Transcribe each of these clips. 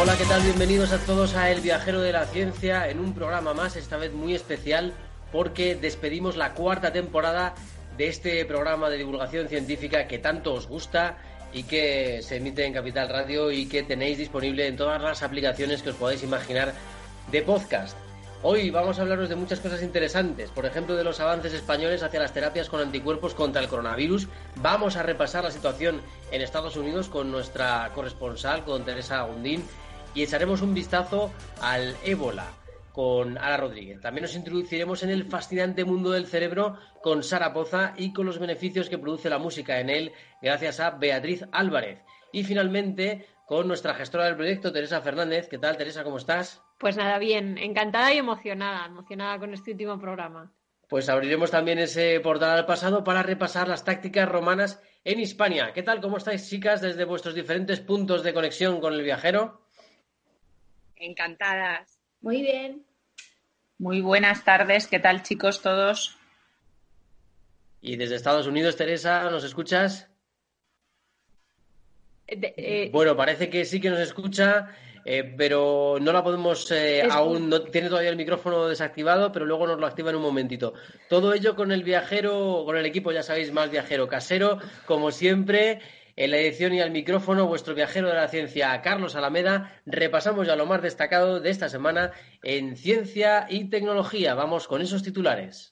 Hola, ¿qué tal? Bienvenidos a todos a El Viajero de la Ciencia en un programa más, esta vez muy especial porque despedimos la cuarta temporada de este programa de divulgación científica que tanto os gusta y que se emite en Capital Radio y que tenéis disponible en todas las aplicaciones que os podáis imaginar de podcast. Hoy vamos a hablaros de muchas cosas interesantes, por ejemplo de los avances españoles hacia las terapias con anticuerpos contra el coronavirus. Vamos a repasar la situación en Estados Unidos con nuestra corresponsal, con Teresa Agundín, y echaremos un vistazo al ébola con Ara Rodríguez. También nos introduciremos en el fascinante mundo del cerebro con Sara Poza y con los beneficios que produce la música en él gracias a Beatriz Álvarez. Y finalmente con nuestra gestora del proyecto, Teresa Fernández. ¿Qué tal, Teresa? ¿Cómo estás? Pues nada, bien, encantada y emocionada, emocionada con este último programa. Pues abriremos también ese portal al pasado para repasar las tácticas romanas en Hispania. ¿Qué tal? ¿Cómo estáis, chicas, desde vuestros diferentes puntos de conexión con el viajero? Encantadas. Muy bien. Muy buenas tardes. ¿Qué tal, chicos, todos? Y desde Estados Unidos, Teresa, ¿nos escuchas? Eh, Bueno, parece que sí que nos escucha, eh, pero no la podemos eh, Es- aún, no tiene todavía el micrófono desactivado, pero luego nos lo activa en un momentito. Todo ello con el viajero, con el equipo, ya sabéis, más viajero casero, como siempre. En la edición y al micrófono, vuestro viajero de la ciencia, Carlos Alameda, repasamos ya lo más destacado de esta semana en ciencia y tecnología. Vamos con esos titulares.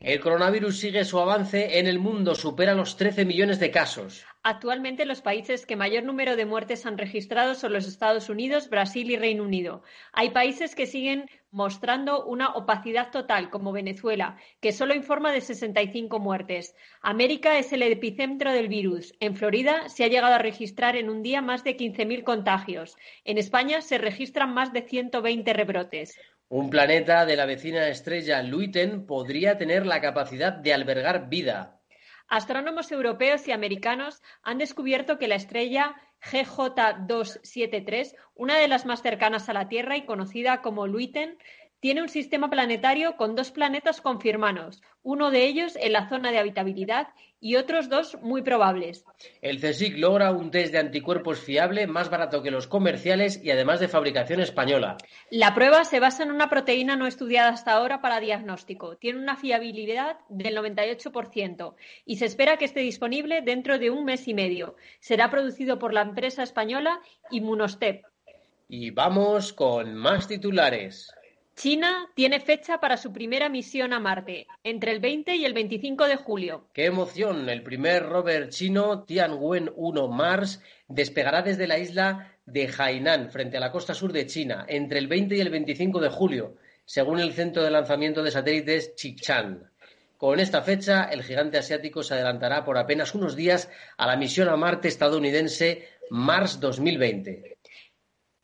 El coronavirus sigue su avance en el mundo, supera los 13 millones de casos. Actualmente los países que mayor número de muertes han registrado son los Estados Unidos, Brasil y Reino Unido. Hay países que siguen mostrando una opacidad total, como Venezuela, que solo informa de 65 muertes. América es el epicentro del virus. En Florida se ha llegado a registrar en un día más de 15.000 contagios. En España se registran más de 120 rebrotes. Un planeta de la vecina estrella Luiten podría tener la capacidad de albergar vida. Astrónomos europeos y americanos han descubierto que la estrella GJ273, una de las más cercanas a la Tierra y conocida como Luiten, tiene un sistema planetario con dos planetas confirmados, uno de ellos en la zona de habitabilidad y otros dos muy probables. El CSIC logra un test de anticuerpos fiable, más barato que los comerciales y además de fabricación española. La prueba se basa en una proteína no estudiada hasta ahora para diagnóstico. Tiene una fiabilidad del 98% y se espera que esté disponible dentro de un mes y medio. Será producido por la empresa española Immunostep. Y vamos con más titulares. China tiene fecha para su primera misión a Marte, entre el 20 y el 25 de julio. ¡Qué emoción! El primer rover chino Tianwen 1 Mars despegará desde la isla de Hainan, frente a la costa sur de China, entre el 20 y el 25 de julio, según el Centro de Lanzamiento de Satélites Xichang. Con esta fecha, el gigante asiático se adelantará por apenas unos días a la misión a Marte estadounidense Mars 2020.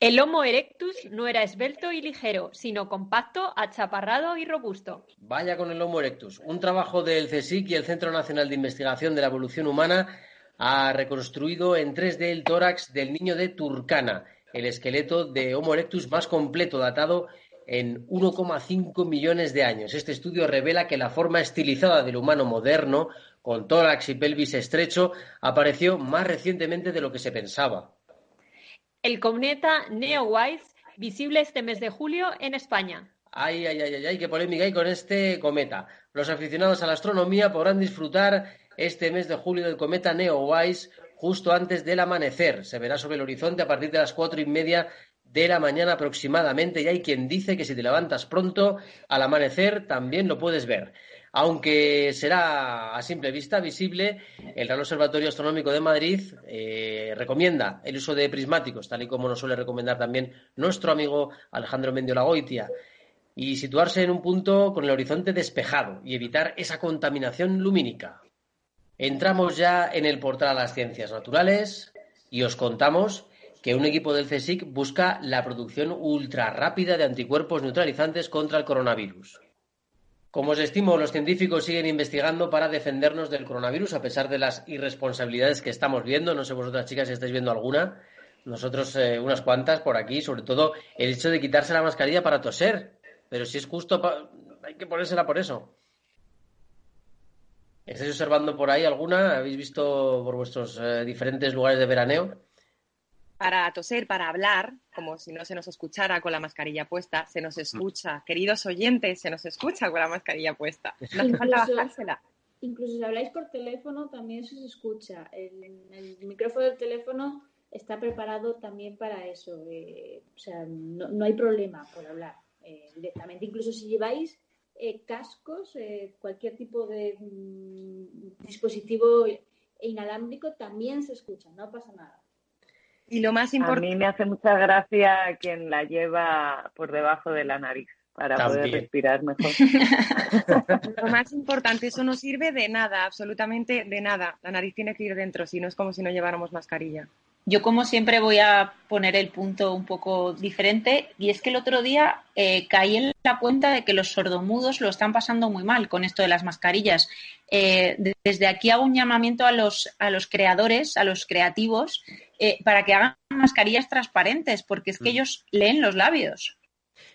El Homo erectus no era esbelto y ligero, sino compacto, achaparrado y robusto. Vaya con el Homo erectus. Un trabajo del CSIC y el Centro Nacional de Investigación de la Evolución Humana ha reconstruido en 3D el tórax del niño de Turkana, el esqueleto de Homo erectus más completo, datado en 1,5 millones de años. Este estudio revela que la forma estilizada del humano moderno, con tórax y pelvis estrecho, apareció más recientemente de lo que se pensaba. El cometa Neowise, visible este mes de julio en España. Ay, ay, ay, ay, ay, qué polémica hay con este cometa. Los aficionados a la astronomía podrán disfrutar este mes de julio del cometa Neowise justo antes del amanecer. Se verá sobre el horizonte a partir de las cuatro y media de la mañana aproximadamente y hay quien dice que si te levantas pronto al amanecer también lo puedes ver. Aunque será a simple vista visible, el Real Observatorio Astronómico de Madrid eh, recomienda el uso de prismáticos, tal y como nos suele recomendar también nuestro amigo Alejandro Mendio Lagoitia. y situarse en un punto con el horizonte despejado y evitar esa contaminación lumínica. Entramos ya en el portal a las ciencias naturales y os contamos que un equipo del CSIC busca la producción ultra rápida de anticuerpos neutralizantes contra el coronavirus. Como os estimo, los científicos siguen investigando para defendernos del coronavirus a pesar de las irresponsabilidades que estamos viendo. No sé vosotras chicas si estáis viendo alguna. Nosotros eh, unas cuantas por aquí, sobre todo el hecho de quitarse la mascarilla para toser. Pero si es justo, hay que ponérsela por eso. ¿Estáis observando por ahí alguna? ¿Habéis visto por vuestros eh, diferentes lugares de veraneo? Para toser, para hablar, como si no se nos escuchara con la mascarilla puesta, se nos escucha. Queridos oyentes, se nos escucha con la mascarilla puesta. No hace falta bajársela. Incluso si habláis por teléfono, también se os escucha. El, micrófono del teléfono está preparado también para eso. Eh, o sea, no, hay problema por hablar eh, directamente. Incluso si lleváis eh, cascos, cualquier tipo de mm, dispositivo inalámbrico, también se escucha, no pasa nada. Y lo más importante. A mí me hace mucha gracia quien la lleva por debajo de la nariz para poder respirar mejor. lo más importante, eso no sirve de nada, absolutamente de nada. La nariz tiene que ir dentro, si no es como si no lleváramos mascarilla. Yo, como siempre, voy a poner el punto un poco diferente y es que el otro día eh, caí en la cuenta de que los sordomudos lo están pasando muy mal con esto de las mascarillas. Eh, desde aquí hago un llamamiento a los, a los creadores, a los creativos, eh, para que hagan mascarillas transparentes, porque es que mm. ellos leen los labios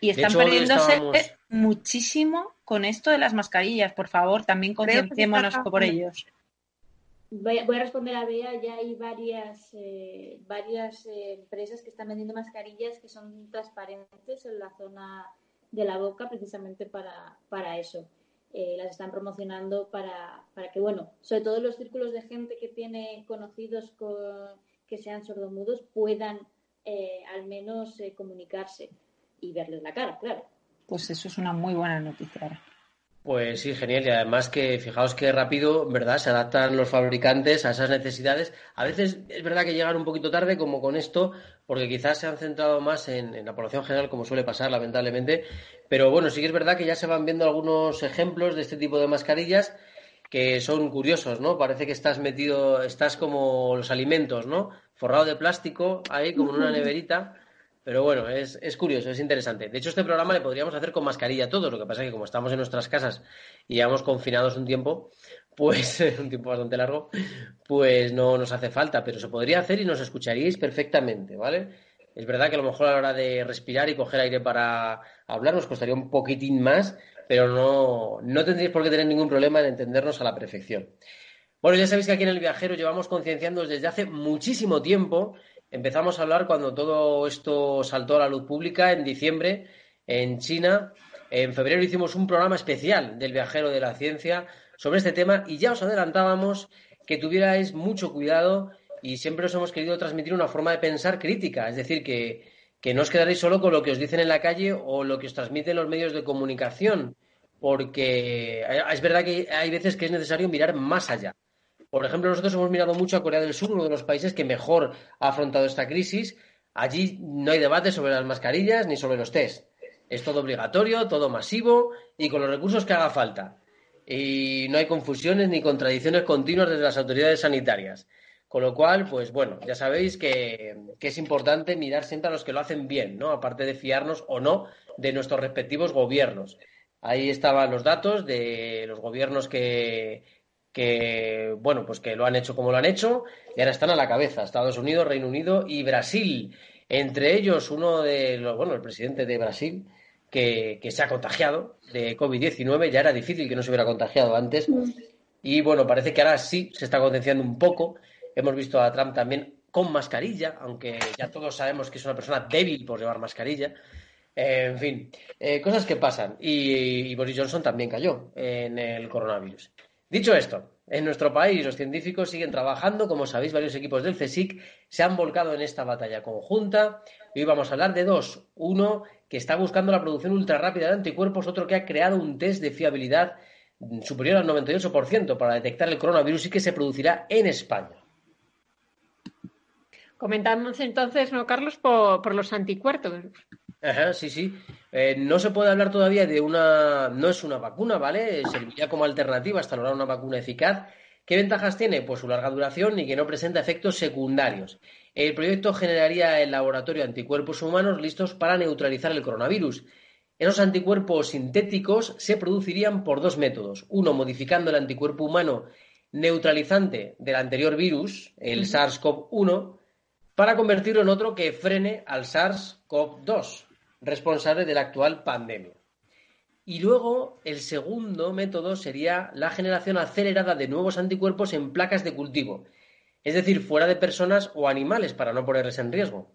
y están perdiéndose muchísimo con esto de las mascarillas. Por favor, también concienciémonos por ellos. Voy a, responder a Bea, ya hay varias, eh, varias eh, empresas que están vendiendo mascarillas que son transparentes en la zona de la boca precisamente para, para eso. Eh, las están promocionando para, para que, bueno, sobre todo los círculos de gente que tiene conocidos que sean sordomudos puedan al menos comunicarse y verles la cara, claro. Pues eso es una muy buena noticia. Pues sí, genial. Y además que fijaos qué rápido, ¿verdad? Se adaptan los fabricantes a esas necesidades. A veces es verdad que llegan un poquito tarde, como con esto, porque quizás se han centrado más en, la población general, como suele pasar, lamentablemente. Pero bueno, sí que es verdad que ya se van viendo algunos ejemplos de este tipo de mascarillas que son curiosos, ¿no? Parece que estás metido, estás como los alimentos, ¿no? Forrado de plástico, ahí como en una neverita pero bueno, es, es, curioso, es interesante. De hecho, este programa le podríamos hacer con mascarilla todos. Lo que pasa es que como estamos en nuestras casas y llevamos confinados un tiempo, pues un tiempo bastante largo, pues no nos hace falta. Pero se podría hacer y nos escucharíais perfectamente, ¿vale? Es verdad que a lo mejor a la hora de respirar y coger aire para hablar nos costaría un poquitín más, pero no, no tendríais por qué tener ningún problema en entendernos a la perfección. Bueno, ya sabéis que aquí en El Viajero llevamos concienciando desde hace muchísimo tiempo Empezamos a hablar cuando todo esto saltó a la luz pública en diciembre en China. En febrero hicimos un programa especial del viajero de la ciencia sobre este tema y ya os adelantábamos que tuvierais mucho cuidado y siempre os hemos querido transmitir una forma de pensar crítica, es decir, que, que no os quedaréis solo con lo que os dicen en la calle o lo que os transmiten los medios de comunicación, porque es verdad que hay veces que es necesario mirar más allá. Por ejemplo, nosotros hemos mirado mucho a Corea del Sur, uno de los países que mejor ha afrontado esta crisis. Allí no hay debate sobre las mascarillas ni sobre los test. Es todo obligatorio, todo masivo y con los recursos que haga falta. Y no hay confusiones ni contradicciones continuas desde las autoridades sanitarias. Con lo cual, pues bueno, ya sabéis que, que, es importante mirar siempre a los que lo hacen bien, ¿no? Aparte de fiarnos o no de nuestros respectivos gobiernos. Ahí estaban los datos de los gobiernos que, que, bueno, pues que lo han hecho como lo han hecho y ahora están a la cabeza, Estados Unidos, Reino Unido y Brasil. Entre ellos, uno de los, bueno, el presidente de Brasil, que, se ha contagiado de COVID-19, ya era difícil que no se hubiera contagiado antes. Y bueno, parece que ahora sí se está concienciando un poco. Hemos visto a Trump también con mascarilla, aunque ya todos sabemos que es una persona débil por llevar mascarilla. en fin, eh, cosas que pasan. y Boris Johnson también cayó en el coronavirus. Dicho esto, en nuestro país los científicos siguen trabajando, como sabéis, varios equipos del CSIC se han volcado en esta batalla conjunta y hoy vamos a hablar de dos. Uno que está buscando la producción ultra rápida de anticuerpos, otro que ha creado un test de fiabilidad superior al 98% para detectar el coronavirus y que se producirá en España. Comentamos entonces, ¿no, Carlos, por, los anticuerpos? Ajá, sí, sí. Eh, no se puede hablar todavía de una. No es una vacuna, ¿vale? Serviría como alternativa hasta lograr una vacuna eficaz. ¿Qué ventajas tiene? Pues su larga duración y que no presenta efectos secundarios. El proyecto generaría el laboratorio anticuerpos humanos listos para neutralizar el coronavirus. Esos anticuerpos sintéticos se producirían por dos métodos. Uno, modificando el anticuerpo humano neutralizante del anterior virus, el SARS-CoV-1, para convertirlo en otro que frene al SARS-CoV-2, responsable de la actual pandemia. Y luego, el segundo método sería la generación acelerada de nuevos anticuerpos en placas de cultivo, es decir, fuera de personas o animales para no ponerles en riesgo.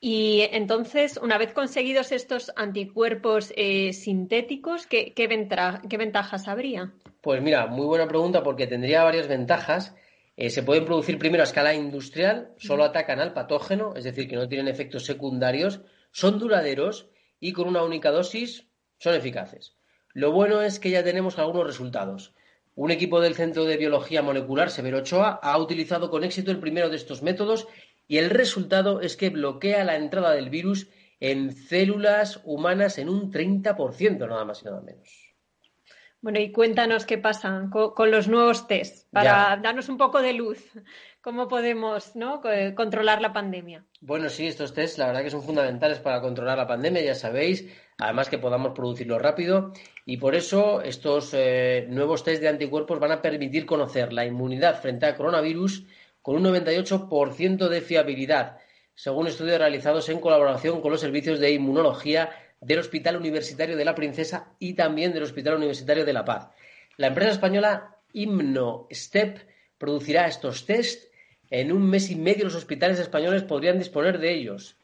Y entonces, una vez conseguidos estos anticuerpos eh, sintéticos, ¿qué, ventajas habría? Pues mira, muy buena pregunta porque tendría varias ventajas. Eh, se pueden producir primero a escala industrial, solo atacan al patógeno, es decir, que no tienen efectos secundarios, son duraderos y con una única dosis son eficaces. Lo bueno es que ya tenemos algunos resultados. Un equipo del Centro de Biología Molecular Severo Ochoa ha utilizado con éxito el primero de estos métodos y el resultado es que bloquea la entrada del virus en células humanas en un 30%, nada más y nada menos. Bueno, y cuéntanos qué pasa con, los nuevos test, para darnos un poco de luz. ¿Cómo podemos controlar la pandemia? Bueno, sí, estos test la verdad que son fundamentales para controlar la pandemia, ya sabéis, además que podamos producirlo rápido y por eso estos eh, nuevos test de anticuerpos van a permitir conocer la inmunidad frente al coronavirus con un 98% de fiabilidad, según estudios realizados en colaboración con los servicios de inmunología del Hospital Universitario de la Princesa y también del Hospital Universitario de La Paz. La empresa española ImnoStep producirá estos test. En un mes y medio los hospitales españoles podrían disponer de ellos.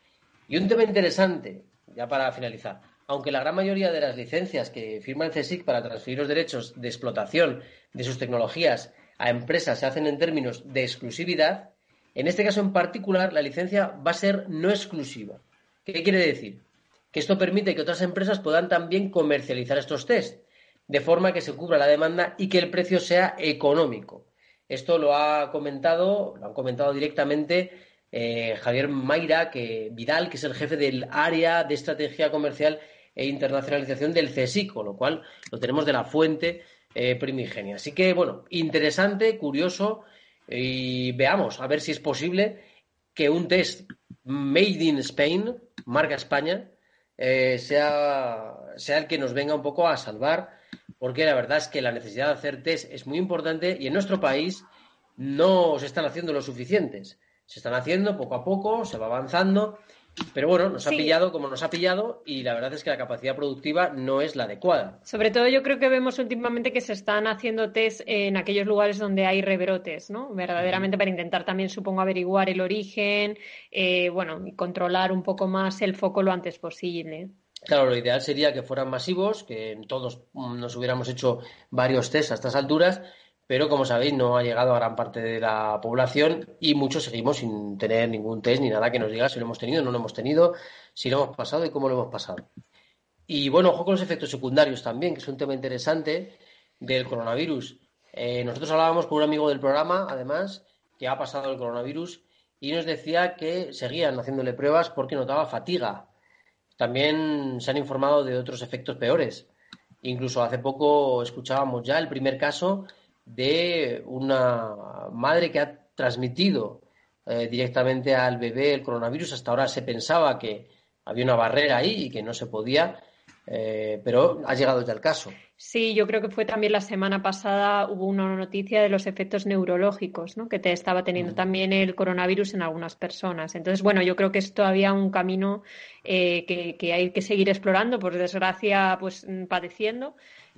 Y un tema interesante, ya para finalizar. Aunque la gran mayoría de las licencias que firma el CSIC para transferir los derechos de explotación de sus tecnologías a empresas se hacen en términos de exclusividad, en este caso en particular la licencia va a ser no exclusiva. ¿Qué quiere decir? Que esto permite que otras empresas puedan también comercializar estos test, de forma que se cubra la demanda y que el precio sea económico. Esto lo ha comentado, lo han comentado directamente eh, Javier Mayra, que Vidal, que es el jefe del área de estrategia comercial e internacionalización del CSIC, con lo cual lo tenemos de la fuente eh, primigenia. Así que, bueno, interesante, curioso, y veamos, a ver si es posible que un test made in Spain, marca España, eh, sea, sea el que nos venga un poco a salvar, porque la verdad es que la necesidad de hacer test es muy importante y en nuestro país no se están haciendo lo suficientes. Se están haciendo poco a poco, se va avanzando pero bueno, nos ha pillado como nos ha pillado y la verdad es que la capacidad productiva no es la adecuada. Sobre todo yo creo que vemos últimamente que se están haciendo test en aquellos lugares donde hay rebrotes, ¿no? Verdaderamente para intentar también, supongo, averiguar el origen, eh, bueno, y controlar un poco más el foco lo antes posible. Claro, lo ideal sería que fueran masivos, que todos nos hubiéramos hecho varios test a estas alturas pero como sabéis no ha llegado a gran parte de la población y muchos seguimos sin tener ningún test ni nada que nos diga si lo hemos tenido no lo hemos tenido, si lo hemos pasado y cómo lo hemos pasado. Y bueno, ojo con los efectos secundarios también, que es un tema interesante del coronavirus. Eh, nosotros hablábamos con un amigo del programa, además, que ha pasado el coronavirus y nos decía que seguían haciéndole pruebas porque notaba fatiga. También se han informado de otros efectos peores. Incluso hace poco escuchábamos ya el primer caso de una madre que ha transmitido eh, directamente al bebé el coronavirus. Hasta ahora se pensaba que había una barrera ahí y que no se podía, eh, pero ha llegado ya el caso. Sí, yo creo que fue también la semana pasada hubo una noticia de los efectos neurológicos ¿no? que te estaba teniendo mm. también el coronavirus en algunas personas. Entonces, bueno, yo creo que es todavía un camino eh, que, que, hay que seguir explorando, por desgracia, pues padeciendo.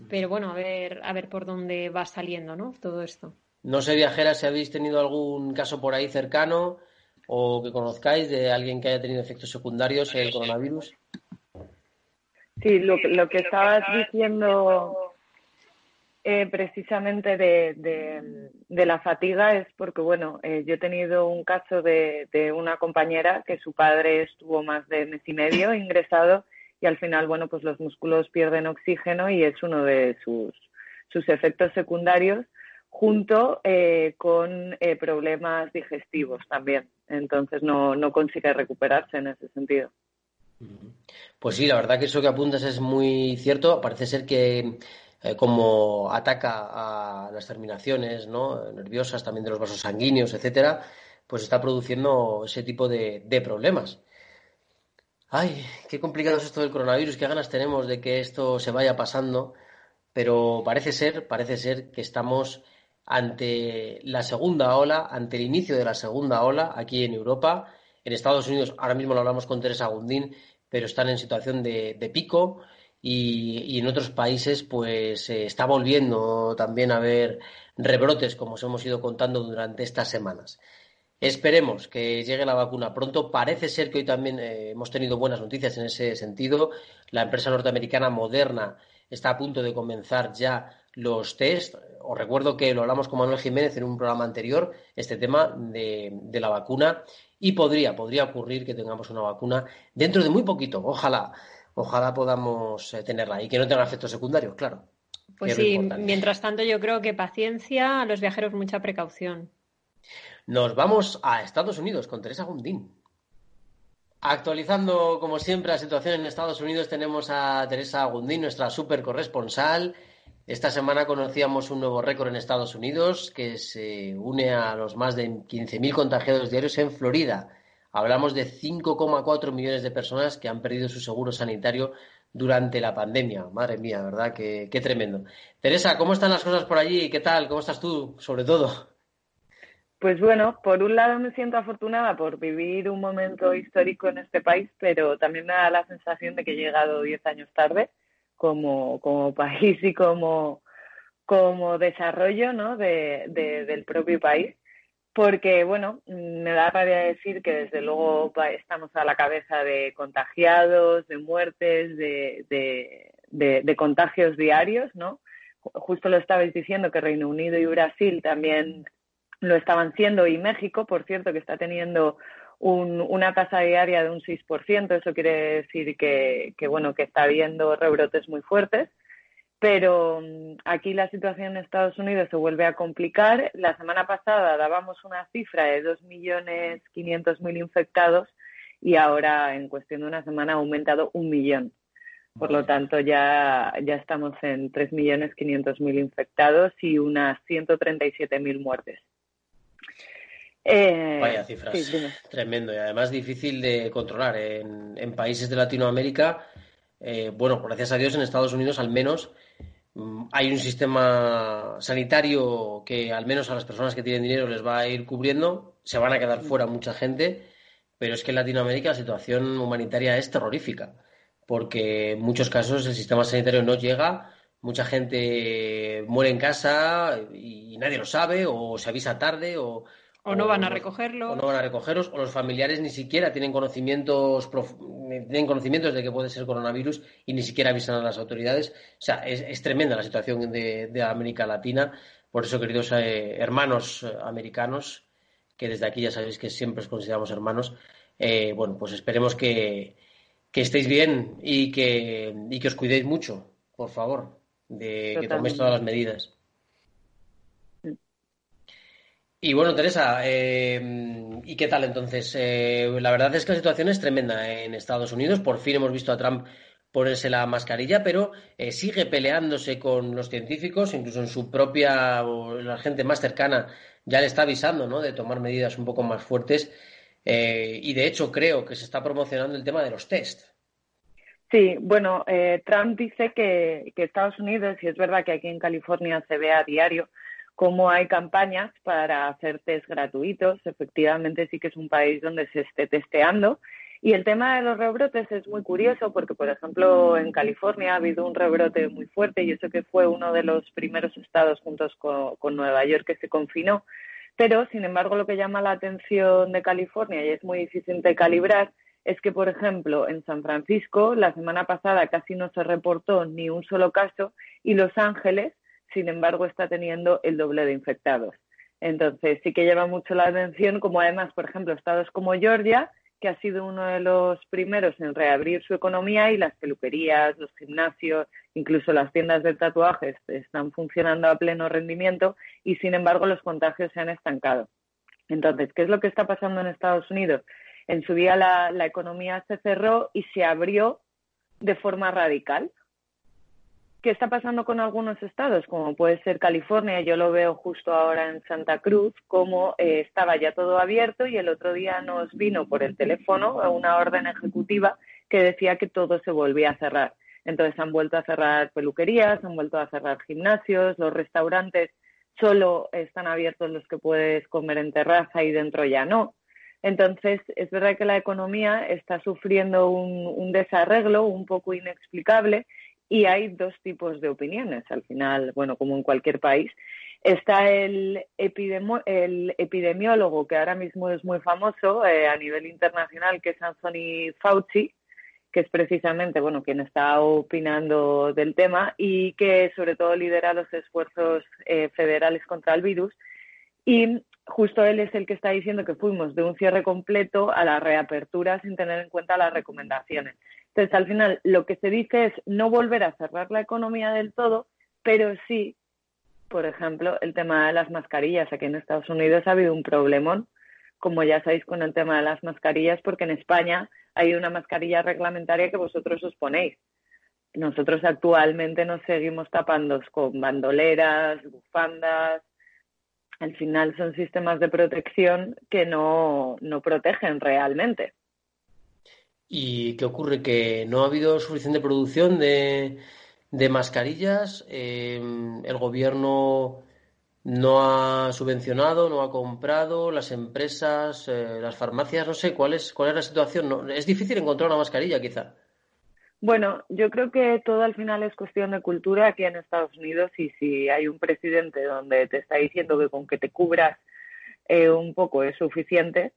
Pero bueno, a ver, a ver por dónde va saliendo, ¿no? Todo esto. No sé, viajera, si habéis tenido algún caso por ahí cercano o que conozcáis de alguien que haya tenido efectos secundarios del coronavirus. Sí, lo, lo que estabas diciendo eh, precisamente de, de, la fatiga es porque, bueno, eh, yo he tenido un caso de, de, una compañera que su padre estuvo más de mes y medio ingresado y al final, bueno, pues los músculos pierden oxígeno y es uno de sus, sus efectos secundarios junto eh, con eh, problemas digestivos también. Entonces no, no consigue recuperarse en ese sentido. Pues sí, la verdad que eso que apuntas es muy cierto. Parece ser que eh, como ataca a las terminaciones ¿no? nerviosas, también de los vasos sanguíneos, etcétera, pues está produciendo ese tipo de, problemas. Ay, qué complicado es esto del coronavirus, qué ganas tenemos de que esto se vaya pasando, pero parece ser, parece ser que estamos ante la segunda ola, ante el inicio de la segunda ola aquí en Europa. En Estados Unidos, ahora mismo lo hablamos con Teresa Gundín, pero están en situación de, pico y, en otros países pues se está volviendo también a haber rebrotes, como os hemos ido contando durante estas semanas. Esperemos que llegue la vacuna pronto. Parece ser que hoy también eh, hemos tenido buenas noticias en ese sentido. La empresa norteamericana Moderna está a punto de comenzar ya los test. Os recuerdo que lo hablamos con Manuel Jiménez en un programa anterior, este tema de, la vacuna, y podría, podría ocurrir que tengamos una vacuna dentro de muy poquito. Ojalá, ojalá podamos eh, tenerla y que no tenga efectos secundarios, claro. Pues sí, mientras tanto yo creo que paciencia, a los viajeros mucha precaución. Nos vamos a Estados Unidos con Teresa Gundín. Actualizando, como siempre, la situación en Estados Unidos, tenemos a Teresa Gundín, nuestra super corresponsal. Esta semana conocíamos un nuevo récord en Estados Unidos que se une a los más de 15.000 contagiados diarios en Florida. Hablamos de 5,4 millones de personas que han perdido su seguro sanitario durante la pandemia. Madre mía, ¿verdad? Qué, qué tremendo. Teresa, ¿cómo están las cosas por allí? ¿Qué tal? ¿Cómo estás tú, sobre todo? Pues bueno, por un lado me siento afortunada por vivir un momento histórico en este país, pero también me da la sensación de que he llegado diez años tarde como, como país y como, como desarrollo ¿no? de, del propio país. Porque, bueno, me da rabia decir que desde luego estamos a la cabeza de contagiados, de muertes, de, de, contagios diarios, ¿no? Justo lo estabais diciendo que Reino Unido y Brasil también lo estaban siendo y México, por cierto, que está teniendo una tasa diaria de un 6%, eso quiere decir que, bueno, que está habiendo rebrotes muy fuertes. Pero mm, aquí la situación en Estados Unidos se vuelve a complicar. La semana pasada dábamos una cifra de 2.500.000 infectados y ahora en cuestión de una semana ha aumentado un millón. Por lo tanto, ya, ya estamos en 3.500.000 infectados y unas 137.000 muertes. Eh, Vaya cifras, tremendo y además difícil de controlar. En, países de Latinoamérica, eh, bueno, gracias a Dios en Estados Unidos al menos mm, hay un sistema sanitario que al menos a las personas que tienen dinero les va a ir cubriendo, se van a quedar fuera mucha gente, pero es que en Latinoamérica la situación humanitaria es terrorífica, porque en muchos casos el sistema sanitario no llega, mucha gente muere en casa y nadie lo sabe, o se avisa tarde, o o no van a recogerlo. O no van a recogerlos, o los familiares ni siquiera tienen conocimientos, tienen conocimientos de que puede ser coronavirus y ni siquiera avisan a las autoridades. O sea, es, tremenda la situación de, América Latina. Por eso, queridos eh, hermanos eh, americanos, que desde aquí ya sabéis que siempre os consideramos hermanos, eh, bueno, pues esperemos que, estéis bien y que, y que os cuidéis mucho, por favor, de que toméis todas las medidas. Y bueno, Teresa, eh, ¿y qué tal entonces? Eh, la verdad es que la situación es tremenda en Estados Unidos. Por fin hemos visto a Trump ponerse la mascarilla, pero eh, sigue peleándose con los científicos, incluso en su propia, la gente más cercana ya le está avisando, ¿no? De tomar medidas un poco más fuertes. y de hecho creo que se está promocionando el tema de los test. Sí, bueno, Trump dice que, que Estados Unidos, y es verdad que aquí en California se ve a diario, cómo hay campañas para hacer test gratuitos. Efectivamente, sí que es un país donde se esté testeando. Y el tema de los rebrotes es muy curioso porque, por ejemplo, en California ha habido un rebrote muy fuerte y eso que fue uno de los primeros estados juntos con, Nueva York que se confinó. Pero, sin embargo, lo que llama la atención de California y es muy difícil de calibrar es que, por ejemplo, en San Francisco la semana pasada casi no se reportó ni un solo caso y Los Ángeles sin embargo está teniendo el doble de infectados. Entonces sí que llama mucho la atención, como además, por ejemplo, estados como Georgia, que ha sido uno de los primeros en reabrir su economía y las peluquerías, los gimnasios, incluso las tiendas de tatuajes están funcionando a pleno rendimiento y sin embargo los contagios se han estancado. Entonces, ¿qué es lo que está pasando en Estados Unidos? En su día la, la economía se cerró y se abrió de forma radical. ¿Qué está pasando con algunos estados? Como puede ser California, yo lo veo justo ahora en Santa Cruz, como eh, estaba ya todo abierto y el otro día nos vino por el teléfono una orden ejecutiva que decía que todo se volvía a cerrar. Entonces han vuelto a cerrar peluquerías, han vuelto a cerrar gimnasios, los restaurantes solo están abiertos los que puedes comer en terraza y dentro ya no. Entonces, es verdad que la economía está sufriendo un, desarreglo un poco inexplicable y hay dos tipos de opiniones. Al final, bueno, como en cualquier país, está el, epidemiólogo que ahora mismo es muy famoso eh, a nivel internacional, que es Anthony Fauci, que es precisamente bueno quien está opinando del tema y que sobre todo lidera los esfuerzos eh, federales contra el virus. Justo él es el que está diciendo que fuimos de un cierre completo a la reapertura sin tener en cuenta las recomendaciones. Entonces, al final, lo que se dice es no volver a cerrar la economía del todo, pero sí, por ejemplo, el tema de las mascarillas. Aquí en Estados Unidos ha habido un problemón, como ya sabéis, con el tema de las mascarillas, porque en España hay una mascarilla reglamentaria que vosotros os ponéis. Nosotros actualmente nos seguimos tapando con bandoleras, bufandas. Al final son sistemas de protección que no, protegen realmente. ¿Y qué ocurre? ¿Que no ha habido suficiente producción de, mascarillas? Eh, ¿El gobierno no ha subvencionado, no ha comprado, las empresas, eh, las farmacias, no sé, ¿cuál es, cuál es la situación? es difícil encontrar una mascarilla, quizá. Bueno, yo creo que todo al final es cuestión de cultura aquí en Estados Unidos y si hay un presidente donde te está diciendo que con que te cubras eh, un poco es suficiente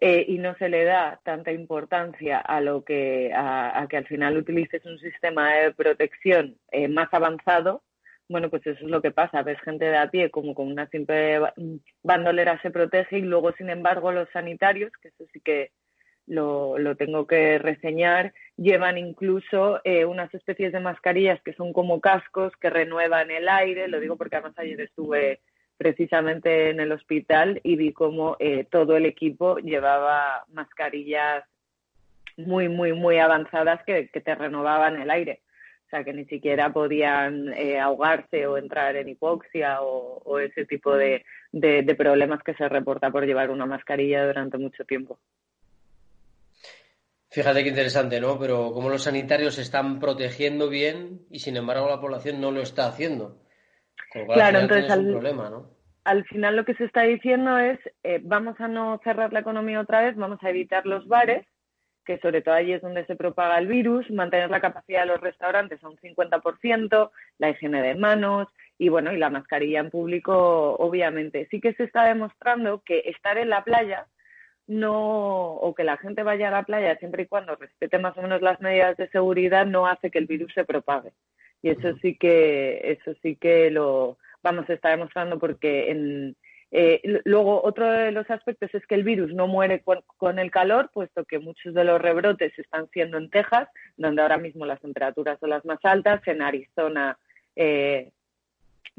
eh, y no se le da tanta importancia a lo que a, que al final utilices un sistema de protección más avanzado, bueno, pues eso es lo que pasa. Ves gente de a pie como con una simple bandolera se protege y luego, sin embargo, los sanitarios, que eso sí que lo, lo tengo que reseñar, llevan incluso eh, unas especies de mascarillas que son como cascos que renuevan el aire. Lo digo porque además ayer estuve precisamente en el hospital y vi cómo eh, todo el equipo llevaba mascarillas muy, muy, muy avanzadas que, que te renovaban el aire o sea, que ni siquiera podían eh, ahogarse o entrar en hipoxia o, ese tipo de, problemas que se reporta por llevar una mascarilla durante mucho tiempo. Fíjate qué interesante, ¿no? Pero cómo los sanitarios se están protegiendo bien y sin embargo la población no lo está haciendo. claro, entonces al, problema, ¿no? al final lo que se está diciendo es eh, vamos a no cerrar la economía otra vez, vamos a evitar los bares que sobre todo allí es donde se propaga el virus, mantener la capacidad de los restaurantes a un 50%, la higiene de manos y bueno, y la mascarilla en público, obviamente. Sí que se está demostrando que estar en la playa no o que la gente vaya a la playa siempre y cuando respete más o menos las medidas de seguridad no hace que el virus se propague. Y eso sí que eso sí que lo vamos a estar demostrando porque en eh, luego, otro de los aspectos es que el virus no muere con, el calor, puesto que muchos de los rebrotes están siendo en Texas, donde ahora mismo las temperaturas son las más altas, en Arizona, eh,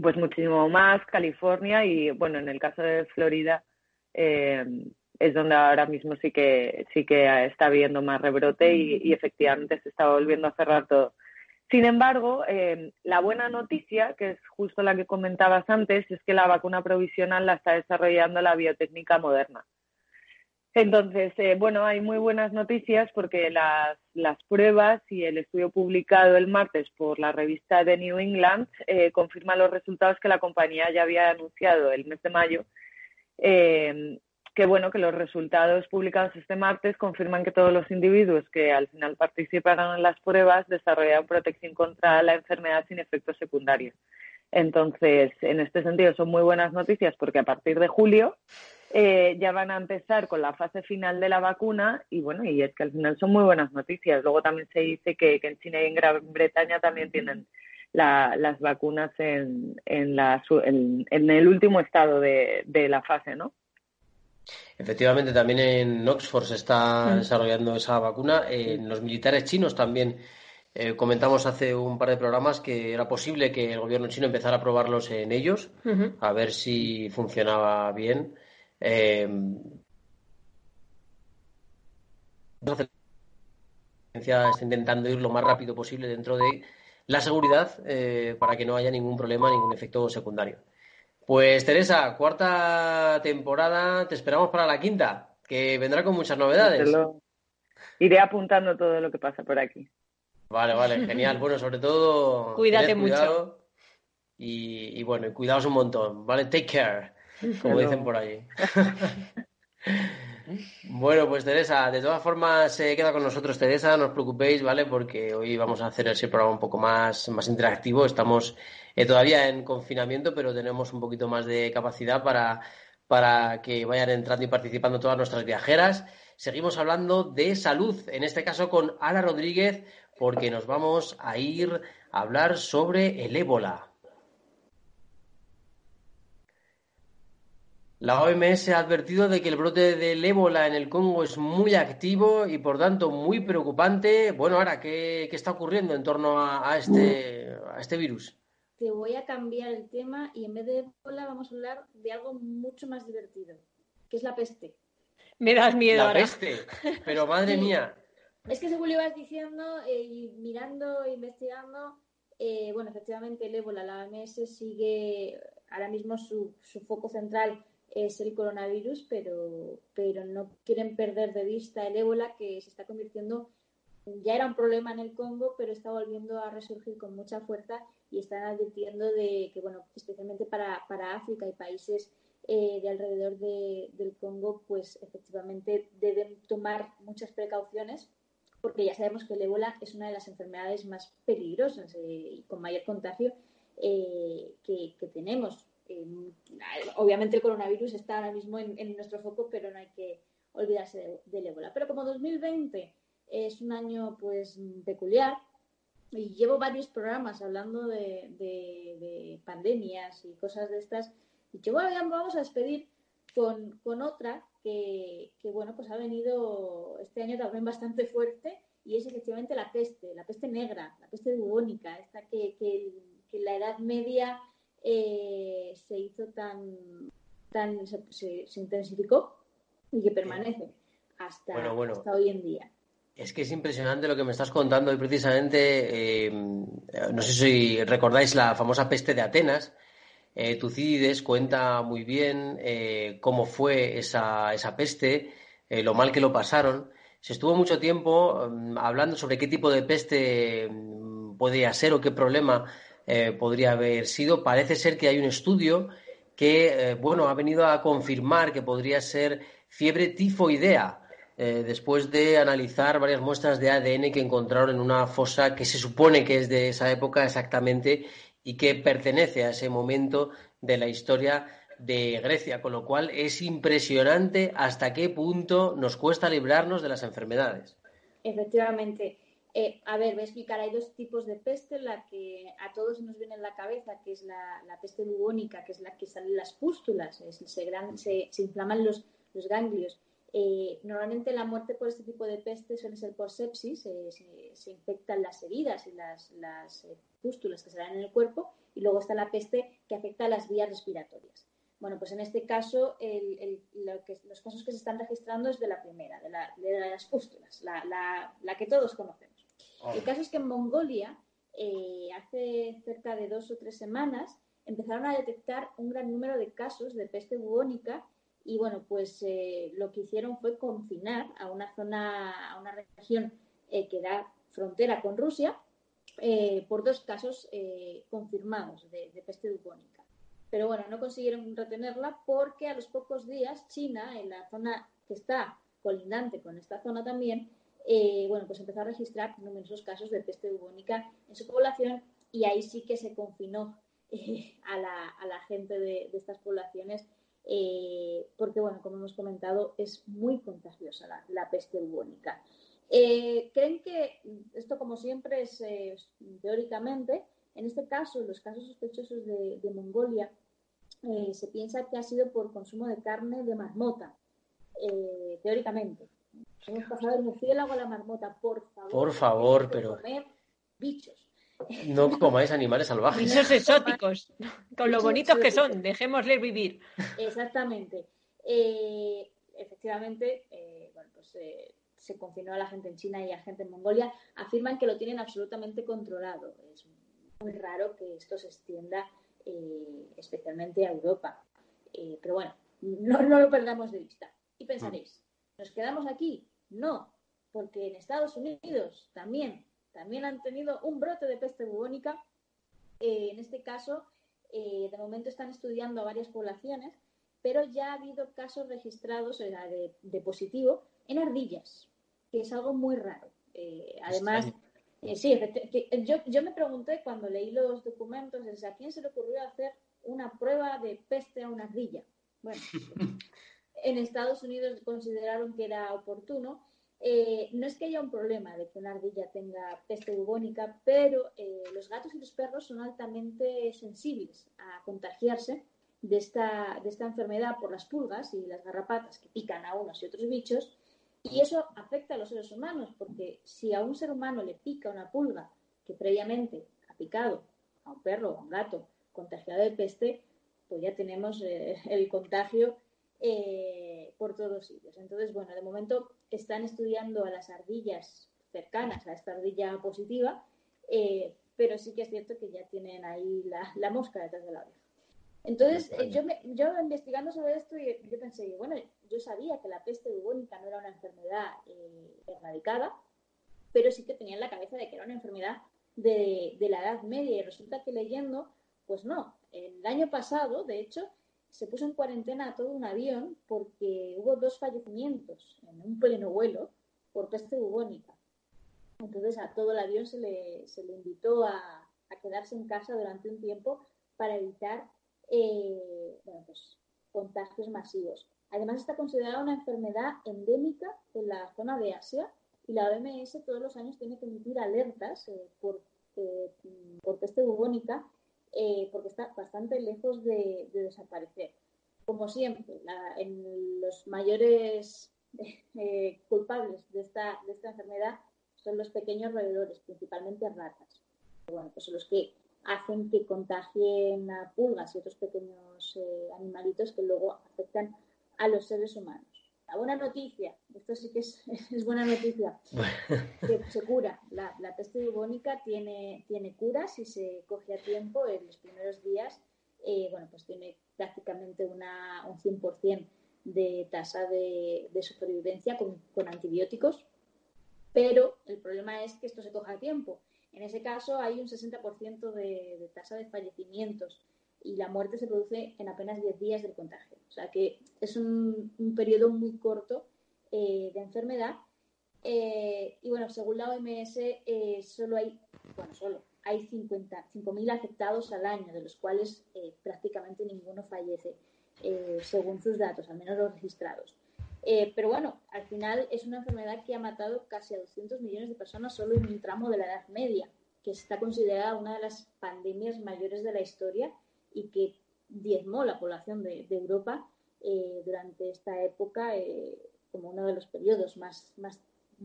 pues muchísimo más, California y, bueno, en el caso de Florida, eh, es donde ahora mismo sí que sí que está habiendo más rebrote y efectivamente se está volviendo a cerrar todo. Sin embargo, eh, la buena noticia, que es justo la que comentabas antes, es que la vacuna provisional la está desarrollando la biotécnica moderna. Entonces, eh, bueno, hay muy buenas noticias porque las, pruebas y el estudio publicado el martes por la revista The New England eh, confirman los resultados que la compañía ya había anunciado el mes de mayo que bueno que los resultados publicados este martes confirman que todos los individuos que al final participaron en las pruebas desarrollaron protección contra la enfermedad sin efectos secundarios. Entonces, en este sentido son muy buenas noticias porque a partir de julio eh, ya van a empezar con la fase final de la vacuna y bueno, y es que al final son muy buenas noticias. Luego también se dice que, en China y en Gran Bretaña también tienen las vacunas en, en, en, el último estado de, de la fase, ¿no? Efectivamente, también en Oxford se está mm. desarrollando esa vacuna. En los militares chinos también eh, comentamos hace un par de programas que era posible que el gobierno chino empezara a probarlos en ellos, a ver si funcionaba bien. Eh, está intentando ir lo más rápido posible dentro de la seguridad eh, para que no haya ningún problema, ningún efecto secundario. Pues Teresa, cuarta temporada, te esperamos para la quinta, que vendrá con muchas novedades. Iré apuntando todo lo que pasa por aquí. Vale, vale, genial. Bueno, sobre todo. Cuídate mucho. Y, y, bueno, cuidaos un montón, ¿vale? Take care, como dicen por allí. Bueno, pues Teresa, de todas formas se queda con nosotros Teresa, no os preocupéis, ¿vale? Porque hoy vamos a hacer ese programa un poco más, más interactivo. Estamos eh, todavía en confinamiento, pero tenemos un poquito más de capacidad para, para que vayan entrando y participando todas nuestras viajeras. Seguimos hablando de salud, en este caso con Ana Rodríguez, porque nos vamos a ir a hablar sobre el ébola. La OMS ha advertido de que el brote del ébola en el Congo es muy activo y por tanto muy preocupante. Bueno, ahora, ¿qué, está ocurriendo en torno a, este, a este virus? Te voy a cambiar el tema y en vez de ébola vamos a hablar de algo mucho más divertido, que es la peste. Me das miedo la peste, pero madre mía. Es que según le ibas diciendo eh, y mirando e investigando, eh, bueno, efectivamente el ébola, la OMS sigue ahora mismo su, su foco central es el coronavirus, pero, pero no quieren perder de vista el ébola que se está convirtiendo, ya era un problema en el Congo, pero está volviendo a resurgir con mucha fuerza y están advirtiendo de que, bueno, especialmente para, para África y países eh, de alrededor del Congo, pues efectivamente deben tomar muchas precauciones porque ya sabemos que el ébola es una de las enfermedades más peligrosas eh, y con mayor contagio eh, que, que, tenemos obviamente el coronavirus está ahora mismo en, nuestro foco, pero no hay que olvidarse del ébola. Pero como 2020 es un año pues peculiar y llevo varios programas hablando de, pandemias y cosas de estas, y que bueno, vamos a despedir con, otra que, bueno, pues ha venido este año también bastante fuerte y es efectivamente la peste, la peste negra, la peste bubónica, esta que, que, que la Edad Media eh, se hizo tan, tan se, intensificó y que permanece hasta, hoy en día. Es que es impresionante lo que me estás contando y precisamente, eh, no sé si recordáis la famosa peste de Atenas. Eh, Tucídides cuenta muy bien eh, cómo fue esa, esa peste, lo mal que lo pasaron. Se estuvo mucho tiempo mm, hablando sobre qué tipo de peste mm, podía ser o qué problema eh, podría haber sido. Parece ser que hay un estudio que, eh, bueno, ha venido a confirmar que podría ser fiebre tifoidea, eh, después de analizar varias muestras de ADN que encontraron en una fosa que se supone que es de esa época exactamente y que pertenece a ese momento de la historia de Grecia, con lo cual es impresionante hasta qué punto nos cuesta librarnos de las enfermedades. Efectivamente. Eh, a ver, voy a explicar, hay dos tipos de peste, la que a todos nos viene en la cabeza, que es la, peste bubónica, que es la que salen las pústulas, se, inflaman los, ganglios. Eh, normalmente la muerte por este tipo de peste suele ser por sepsis, se, infectan las heridas y las, eh, pústulas que se dan en el cuerpo, y luego está la peste que afecta a las vías respiratorias. Bueno, pues en este caso, los casos que se están registrando es de la primera, de, las pústulas, la que todos conocemos. El caso es que en Mongolia, eh, hace cerca de dos o tres semanas, empezaron a detectar un gran número de casos de peste bubónica y bueno, pues eh, lo que hicieron fue confinar a una zona, a una región eh, que da frontera con Rusia por dos casos confirmados de, de, peste bubónica. Pero bueno, no consiguieron retenerla porque a los pocos días China, en la zona que está colindante con esta zona también, eh, bueno, pues empezó a registrar numerosos casos de peste bubónica en su población y ahí sí que se confinó eh, a, la, gente de, estas poblaciones eh, porque, bueno, como hemos comentado, es muy contagiosa la, peste bubónica. Creen que esto, como siempre, es teóricamente, en este caso, los casos sospechosos de, de Mongolia, se piensa que ha sido por consumo de carne de marmota, teóricamente. Hemos pasado el murciélago a la marmota, por favor. Por favor, pero. Comer bichos. No comáis animales salvajes. Bichos exóticos, con lo bonitos que son, dejémosles vivir. Exactamente. Eh, efectivamente, eh, bueno, pues eh, se confinó a la gente en China y a gente en Mongolia, afirman que lo tienen absolutamente controlado. Es muy raro que esto se extienda eh, especialmente a Europa. Eh, pero bueno, no, no, lo perdamos de vista. Y pensaréis, ¿nos quedamos aquí? No, porque en Estados Unidos también, también han tenido un brote de peste bubónica. Eh, en este caso, de momento están estudiando a varias poblaciones, pero ya ha habido casos registrados de, de positivo en ardillas, que es algo muy raro. además, eh, sí, yo, yo me pregunté cuando leí los documentos, ¿a quién se le ocurrió hacer una prueba de peste a una ardilla? Bueno, en Estados Unidos consideraron que era oportuno. Eh, no es que haya un problema de que una ardilla tenga peste bubónica, pero eh, los gatos y los perros son altamente sensibles a contagiarse de esta, de esta enfermedad por las pulgas y las garrapatas que pican a unos y otros bichos y eso afecta a los seres humanos, porque si a un ser humano le pica una pulga que previamente ha picado a un perro o a un gato contagiado de peste, pues ya tenemos eh, el contagio eh, por todos sitios. Entonces, bueno, de momento están estudiando a las ardillas cercanas a esta ardilla positiva, eh, pero sí que es cierto que ya tienen ahí la, la mosca detrás de la oreja. Entonces, eh, yo, me, yo investigando sobre esto, yo pensé, bueno, yo sabía que la peste bubónica no era una enfermedad eh, erradicada, pero sí que tenía en la cabeza de que era una enfermedad de, la Edad Media y resulta que leyendo, pues no. El año pasado, de hecho, se puso en cuarentena a todo un avión porque hubo dos fallecimientos en un pleno vuelo por peste bubónica. Entonces a todo el avión se le, se le invitó a, a quedarse en casa durante un tiempo para evitar eh, pues, contagios masivos. Además está considerada una enfermedad endémica en la zona de Asia y la OMS todos los años tiene que emitir alertas eh, por, eh, por peste bubónica porque está bastante lejos de, desaparecer. Como siempre, en los mayores culpables de esta, de esta enfermedad son los pequeños roedores, principalmente ratas. Bueno, pues los que hacen que contagien a pulgas y otros pequeños eh, animalitos que luego afectan a los seres humanos. La buena noticia, esto sí que es, buena noticia, que se cura. La, peste bubónica tiene, tiene cura si se coge a tiempo en los primeros días. Eh, bueno, pues tiene prácticamente una, un 100% de tasa de, supervivencia con, con antibióticos, pero el problema es que esto se coja a tiempo en ese caso hay un 60% de, tasa de fallecimientos y la muerte se produce en apenas 10 días del contagio. O sea que es un, periodo muy corto eh, de enfermedad. Eh, y bueno, según la OMS, eh, solo hay, bueno, solo hay 5.000 afectados al año, de los cuales prácticamente ninguno fallece, según sus datos, al menos los registrados. Eh, pero bueno, al final es una enfermedad que ha matado casi a 200 millones de personas solo en un tramo de la Edad Media, que está considerada una de las pandemias mayores de la historia y que diezmó la población de, Europa eh, durante esta época eh, como uno de los periodos más, más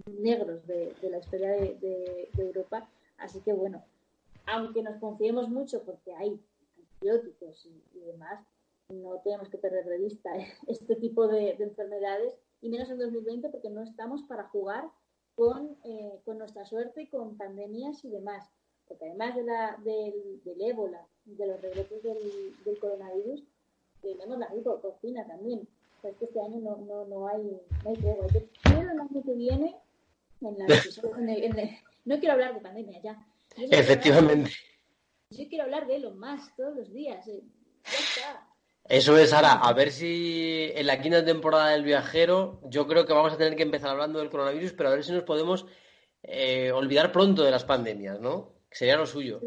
negros de, la historia de, Europa. Así que bueno, aunque nos confiemos mucho porque hay antibióticos y demás, no tenemos que perder de vista este tipo de, enfermedades y menos en 2020 porque no estamos para jugar con, eh, con nuestra suerte y con pandemias y demás. Porque además de la, del, del ébola, de los rebrotes del, del coronavirus, tenemos la gripe porcina también. O es que este año no, no, no hay, no hay tregua. Yo quiero el año que viene, en la, no quiero hablar de pandemia ya. Efectivamente. yo quiero hablar de lo más todos los días. Eh, ya está. Eso es, Sara. A ver si en la quinta temporada del viajero, yo creo que vamos a tener que empezar hablando del coronavirus, pero a ver si nos podemos eh, olvidar pronto de las pandemias, ¿no? Que sería lo suyo.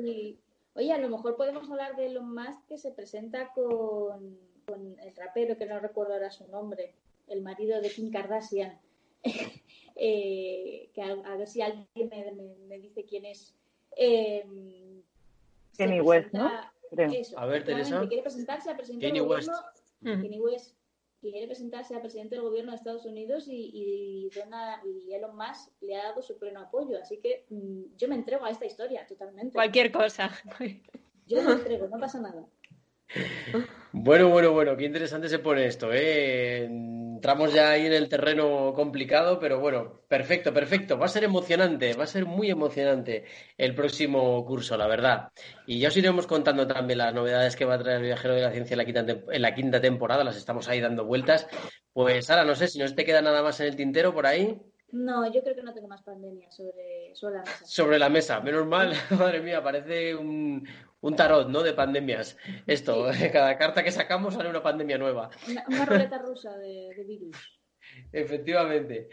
Oye, a lo mejor podemos hablar de Elon Musk que se presenta con, el rapero, que no recuerdo ahora su nombre, el marido de Kim Kardashian. Eh, que a, ver si alguien me, dice quién es. Eh, Kenny West, ¿no? a ver, Teresa. quiere presentarse a presidente del gobierno. Kenny West quiere presentarse a presidente del gobierno de Estados Unidos y, y, Elon Musk le ha dado su pleno apoyo. Así que mm, yo me entrego a esta historia totalmente. Cualquier cosa. Yo me entrego, no pasa nada. Bueno, bueno, bueno, qué interesante se pone esto. ¿eh? Entramos ya ahí en el terreno complicado, pero bueno, perfecto, perfecto. Va a ser emocionante, va a ser muy emocionante el próximo curso, la verdad. Y ya os iremos contando también las novedades que va a traer el viajero de la ciencia en la quinta, en la quinta temporada, las estamos ahí dando vueltas. Pues ahora no sé si no te queda nada más en el tintero por ahí. No, yo creo que no tengo más pandemia sobre, sobre la mesa. Sobre la mesa, menos mal, madre mía, parece un, un tarot, ¿no? De pandemias. Esto, cada carta que sacamos sale una pandemia nueva. Una, ruleta rusa de, virus. Efectivamente.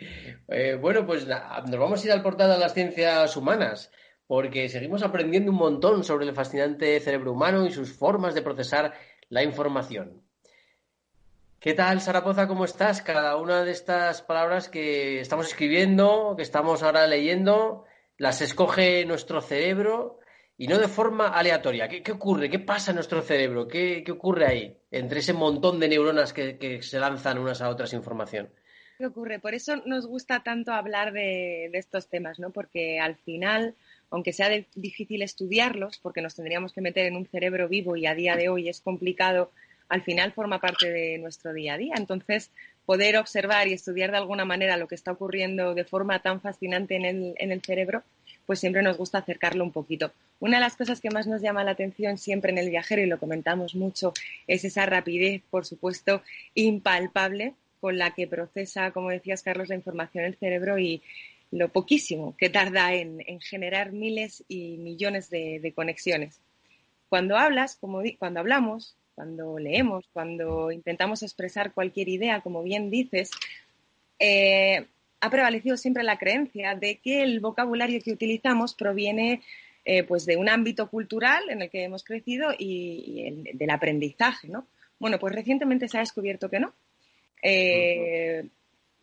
Eh, bueno, pues nos vamos a ir al portal de las ciencias humanas, porque seguimos aprendiendo un montón sobre el fascinante cerebro humano y sus formas de procesar la información. ¿Qué tal, Sarapoza? ¿Cómo estás? Cada una de estas palabras que estamos escribiendo, que estamos ahora leyendo, las escoge nuestro cerebro y no de forma aleatoria. ¿Qué, ocurre? ¿Qué pasa en nuestro cerebro? ¿Qué, ocurre ahí entre ese montón de neuronas que, se lanzan unas a otras información? ¿Qué ocurre? Por eso nos gusta tanto hablar de, estos temas, ¿no? Porque al final, aunque sea difícil estudiarlos, porque nos tendríamos que meter en un cerebro vivo y a día de hoy es complicado, al final forma parte de nuestro día a día. Entonces, poder observar y estudiar de alguna manera lo que está ocurriendo de forma tan fascinante en el, en el cerebro pues siempre nos gusta acercarlo un poquito. Una de las cosas que más nos llama la atención siempre en el viajero, y lo comentamos mucho, es esa rapidez, por supuesto, impalpable con la que procesa, como decías, Carlos, la información el cerebro y lo poquísimo que tarda en, generar miles y millones de, conexiones. Cuando hablas, como cuando hablamos, cuando leemos, cuando intentamos expresar cualquier idea, como bien dices, eh, ha prevalecido siempre la creencia de que el vocabulario que utilizamos proviene eh, pues de un ámbito cultural en el que hemos crecido y, del aprendizaje, ¿no? Bueno, pues recientemente se ha descubierto que no. Eh,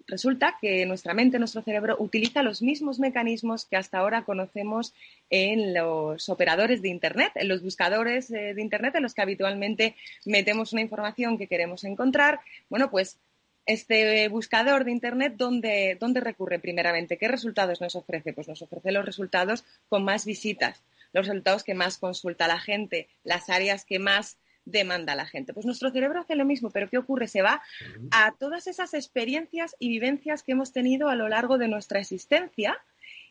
resulta que nuestra mente, nuestro cerebro, utiliza los mismos mecanismos que hasta ahora conocemos en los operadores de Internet, en los buscadores eh, de Internet en los que habitualmente metemos una información que queremos encontrar. Bueno, pues este buscador de Internet, ¿dónde, ¿dónde, recurre primeramente? ¿Qué resultados nos ofrece? Pues nos ofrece los resultados con más visitas, los resultados que más consulta la gente, las áreas que más demanda la gente. Pues nuestro cerebro hace lo mismo, pero ¿qué ocurre? Se va a todas esas experiencias y vivencias que hemos tenido a lo largo de nuestra existencia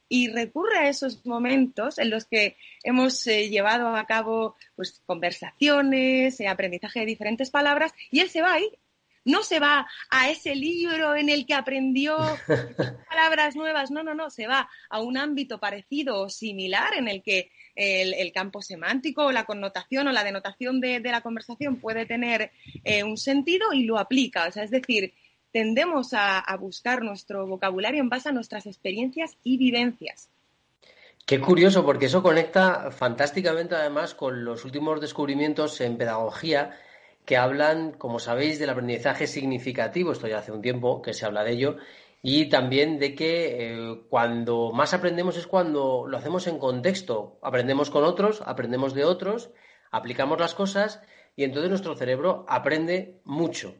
y recurre a esos momentos en los que hemos eh, llevado a cabo pues, conversaciones, eh, aprendizaje de diferentes palabras, y él se va ahí no se va a ese libro en el que aprendió palabras nuevas, no, no, no, se va a un ámbito parecido o similar en el que el, campo semántico o la connotación o la denotación de, la conversación puede tener eh, un sentido y lo aplica. O sea, es decir, tendemos a, a buscar nuestro vocabulario en base a nuestras experiencias y vivencias. Qué curioso, porque eso conecta fantásticamente además con los últimos descubrimientos en pedagogía que hablan, como sabéis, del aprendizaje significativo. Esto ya hace un tiempo que se habla de ello. Y también de que eh, cuando más aprendemos es cuando lo hacemos en contexto. Aprendemos con otros, aprendemos de otros, aplicamos las cosas y entonces nuestro cerebro aprende mucho.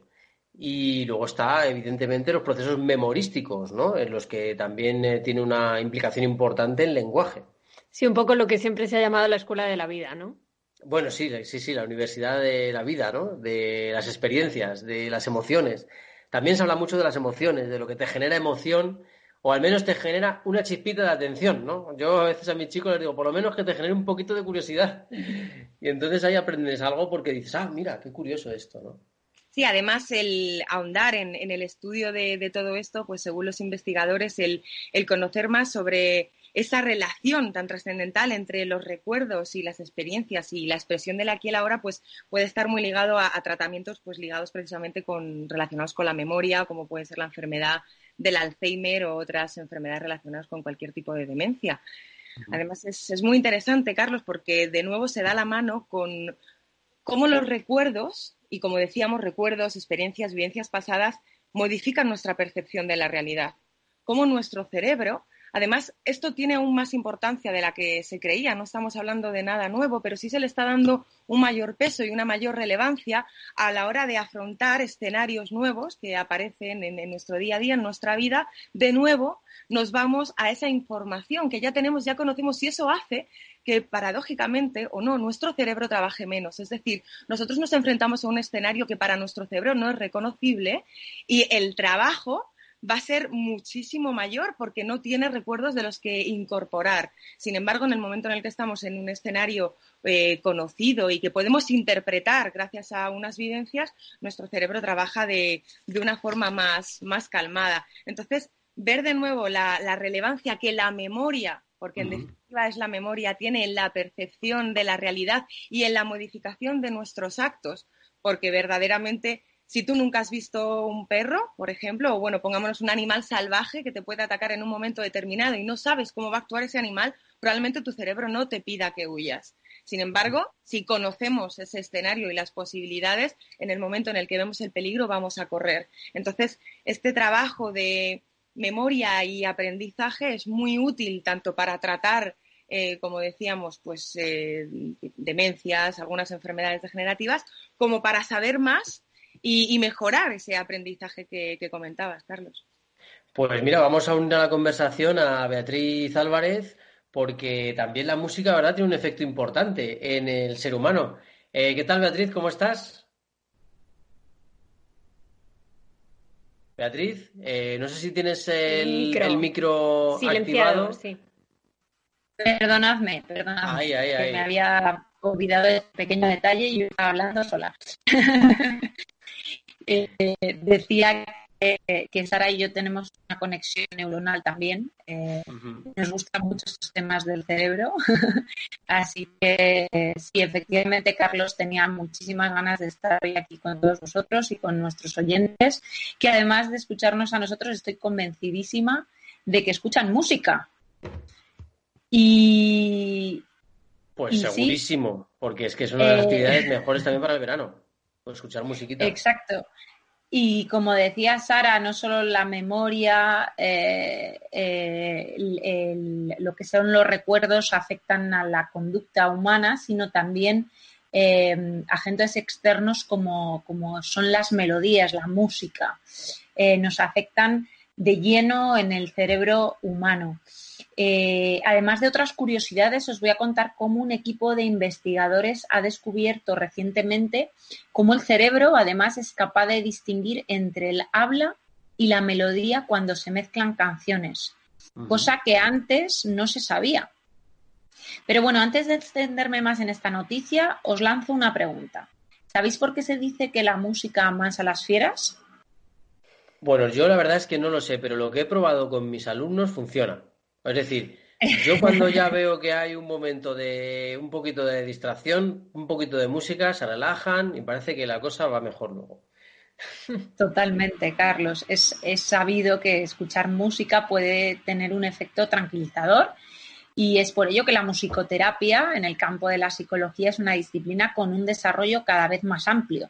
Y luego está, evidentemente, los procesos memorísticos, ¿no? En los que también eh, tiene una implicación importante el lenguaje. Sí, un poco lo que siempre se ha llamado la escuela de la vida, ¿no? Bueno, sí, sí, sí, la universidad de la vida, ¿no? De las experiencias, de las emociones. También se habla mucho de las emociones, de lo que te genera emoción, o al menos te genera una chispita de atención, ¿no? Yo a veces a mis chicos les digo, por lo menos que te genere un poquito de curiosidad. Y entonces ahí aprendes algo porque dices, ah, mira, qué curioso esto, ¿no? Sí, además el ahondar en, el estudio de, todo esto, pues según los investigadores, el, el conocer más sobre esa relación tan trascendental entre los recuerdos y las experiencias y la expresión del aquí y la ahora, pues puede estar muy ligado a, tratamientos pues ligados precisamente con relacionados con la memoria, como puede ser la enfermedad del Alzheimer o otras enfermedades relacionadas con cualquier tipo de demencia. Además, es, es muy interesante, Carlos, porque de nuevo se da la mano con cómo los recuerdos, y como decíamos, recuerdos, experiencias, vivencias pasadas, modifican nuestra percepción de la realidad. Cómo nuestro cerebro Además, esto tiene aún más importancia de la que se creía. No estamos hablando de nada nuevo, pero sí se le está dando un mayor peso y una mayor relevancia a la hora de afrontar escenarios nuevos que aparecen en, nuestro día a día, en nuestra vida. De nuevo, nos vamos a esa información que ya tenemos, ya conocemos, y eso hace que paradójicamente o no, nuestro cerebro trabaje menos. Es decir, nosotros nos enfrentamos a un escenario que para nuestro cerebro no es reconocible y el trabajo va a ser muchísimo mayor porque no tiene recuerdos de los que incorporar. Sin embargo, en el momento en el que estamos en un escenario eh, conocido y que podemos interpretar gracias a unas vivencias, nuestro cerebro trabaja de, una forma más, calmada. Entonces, ver de nuevo la, relevancia que la memoria porque en definitiva es la memoria, tiene en la percepción de la realidad y en la modificación de nuestros actos, porque verdaderamente si tú nunca has visto un perro, por ejemplo, o bueno, pongámonos un animal salvaje que te puede atacar en un momento determinado y no sabes cómo va a actuar ese animal, probablemente tu cerebro no te pida que huyas. Sin embargo, si conocemos ese escenario y las posibilidades, en el momento en el que vemos el peligro vamos a correr. Entonces, este trabajo de memoria y aprendizaje es muy útil tanto para tratar eh, como decíamos, pues eh, demencias, algunas enfermedades degenerativas, como para saber más y, mejorar ese aprendizaje que, comentabas, Carlos. Pues mira, vamos a unir a la conversación a Beatriz Álvarez, porque también la música, ¿verdad?, tiene un efecto importante en el ser humano. Eh, ¿Qué tal, Beatriz? ¿Cómo estás? Beatriz, eh, no sé si tienes el, micro, activado. Sí. Perdonadme, perdonadme. que me había olvidado ese pequeño detalle y yo estaba hablando sola. Eh, decía que, Sara y yo tenemos una conexión neuronal también. Eh, nos gustan mucho estos temas del cerebro. Así que sí, efectivamente, Carlos tenía muchísimas ganas de estar hoy aquí con todos vosotros y con nuestros oyentes, que además de escucharnos a nosotros, estoy convencidísima de que escuchan música. Y. Pues segurísimo, porque es que es una de las eh, actividades mejores también para el verano escuchar musiquita. Exacto. Y como decía Sara, no solo la memoria, eh, eh, lo que son los recuerdos afectan a la conducta humana, sino también eh, agentes externos como, como, son las melodías, la música. nos afectan de lleno en el cerebro humano. Eh, además de otras curiosidades, os voy a contar cómo un equipo de investigadores ha descubierto recientemente cómo el cerebro, además, es capaz de distinguir entre el habla y la melodía cuando se mezclan canciones, cosa que antes no se sabía. Pero bueno, antes de extenderme más en esta noticia, os lanzo una pregunta. ¿Sabéis por qué se dice que la música amansa a las fieras? Bueno, yo la verdad es que no lo sé, pero lo que he probado con mis alumnos funciona. Es decir, yo cuando ya veo que hay un momento de un poquito de distracción, un poquito de música, se relajan y parece que la cosa va mejor luego. Totalmente, Carlos. Es, es sabido que escuchar música puede tener un efecto tranquilizador y es por ello que la musicoterapia en el campo de la psicología es una disciplina con un desarrollo cada vez más amplio.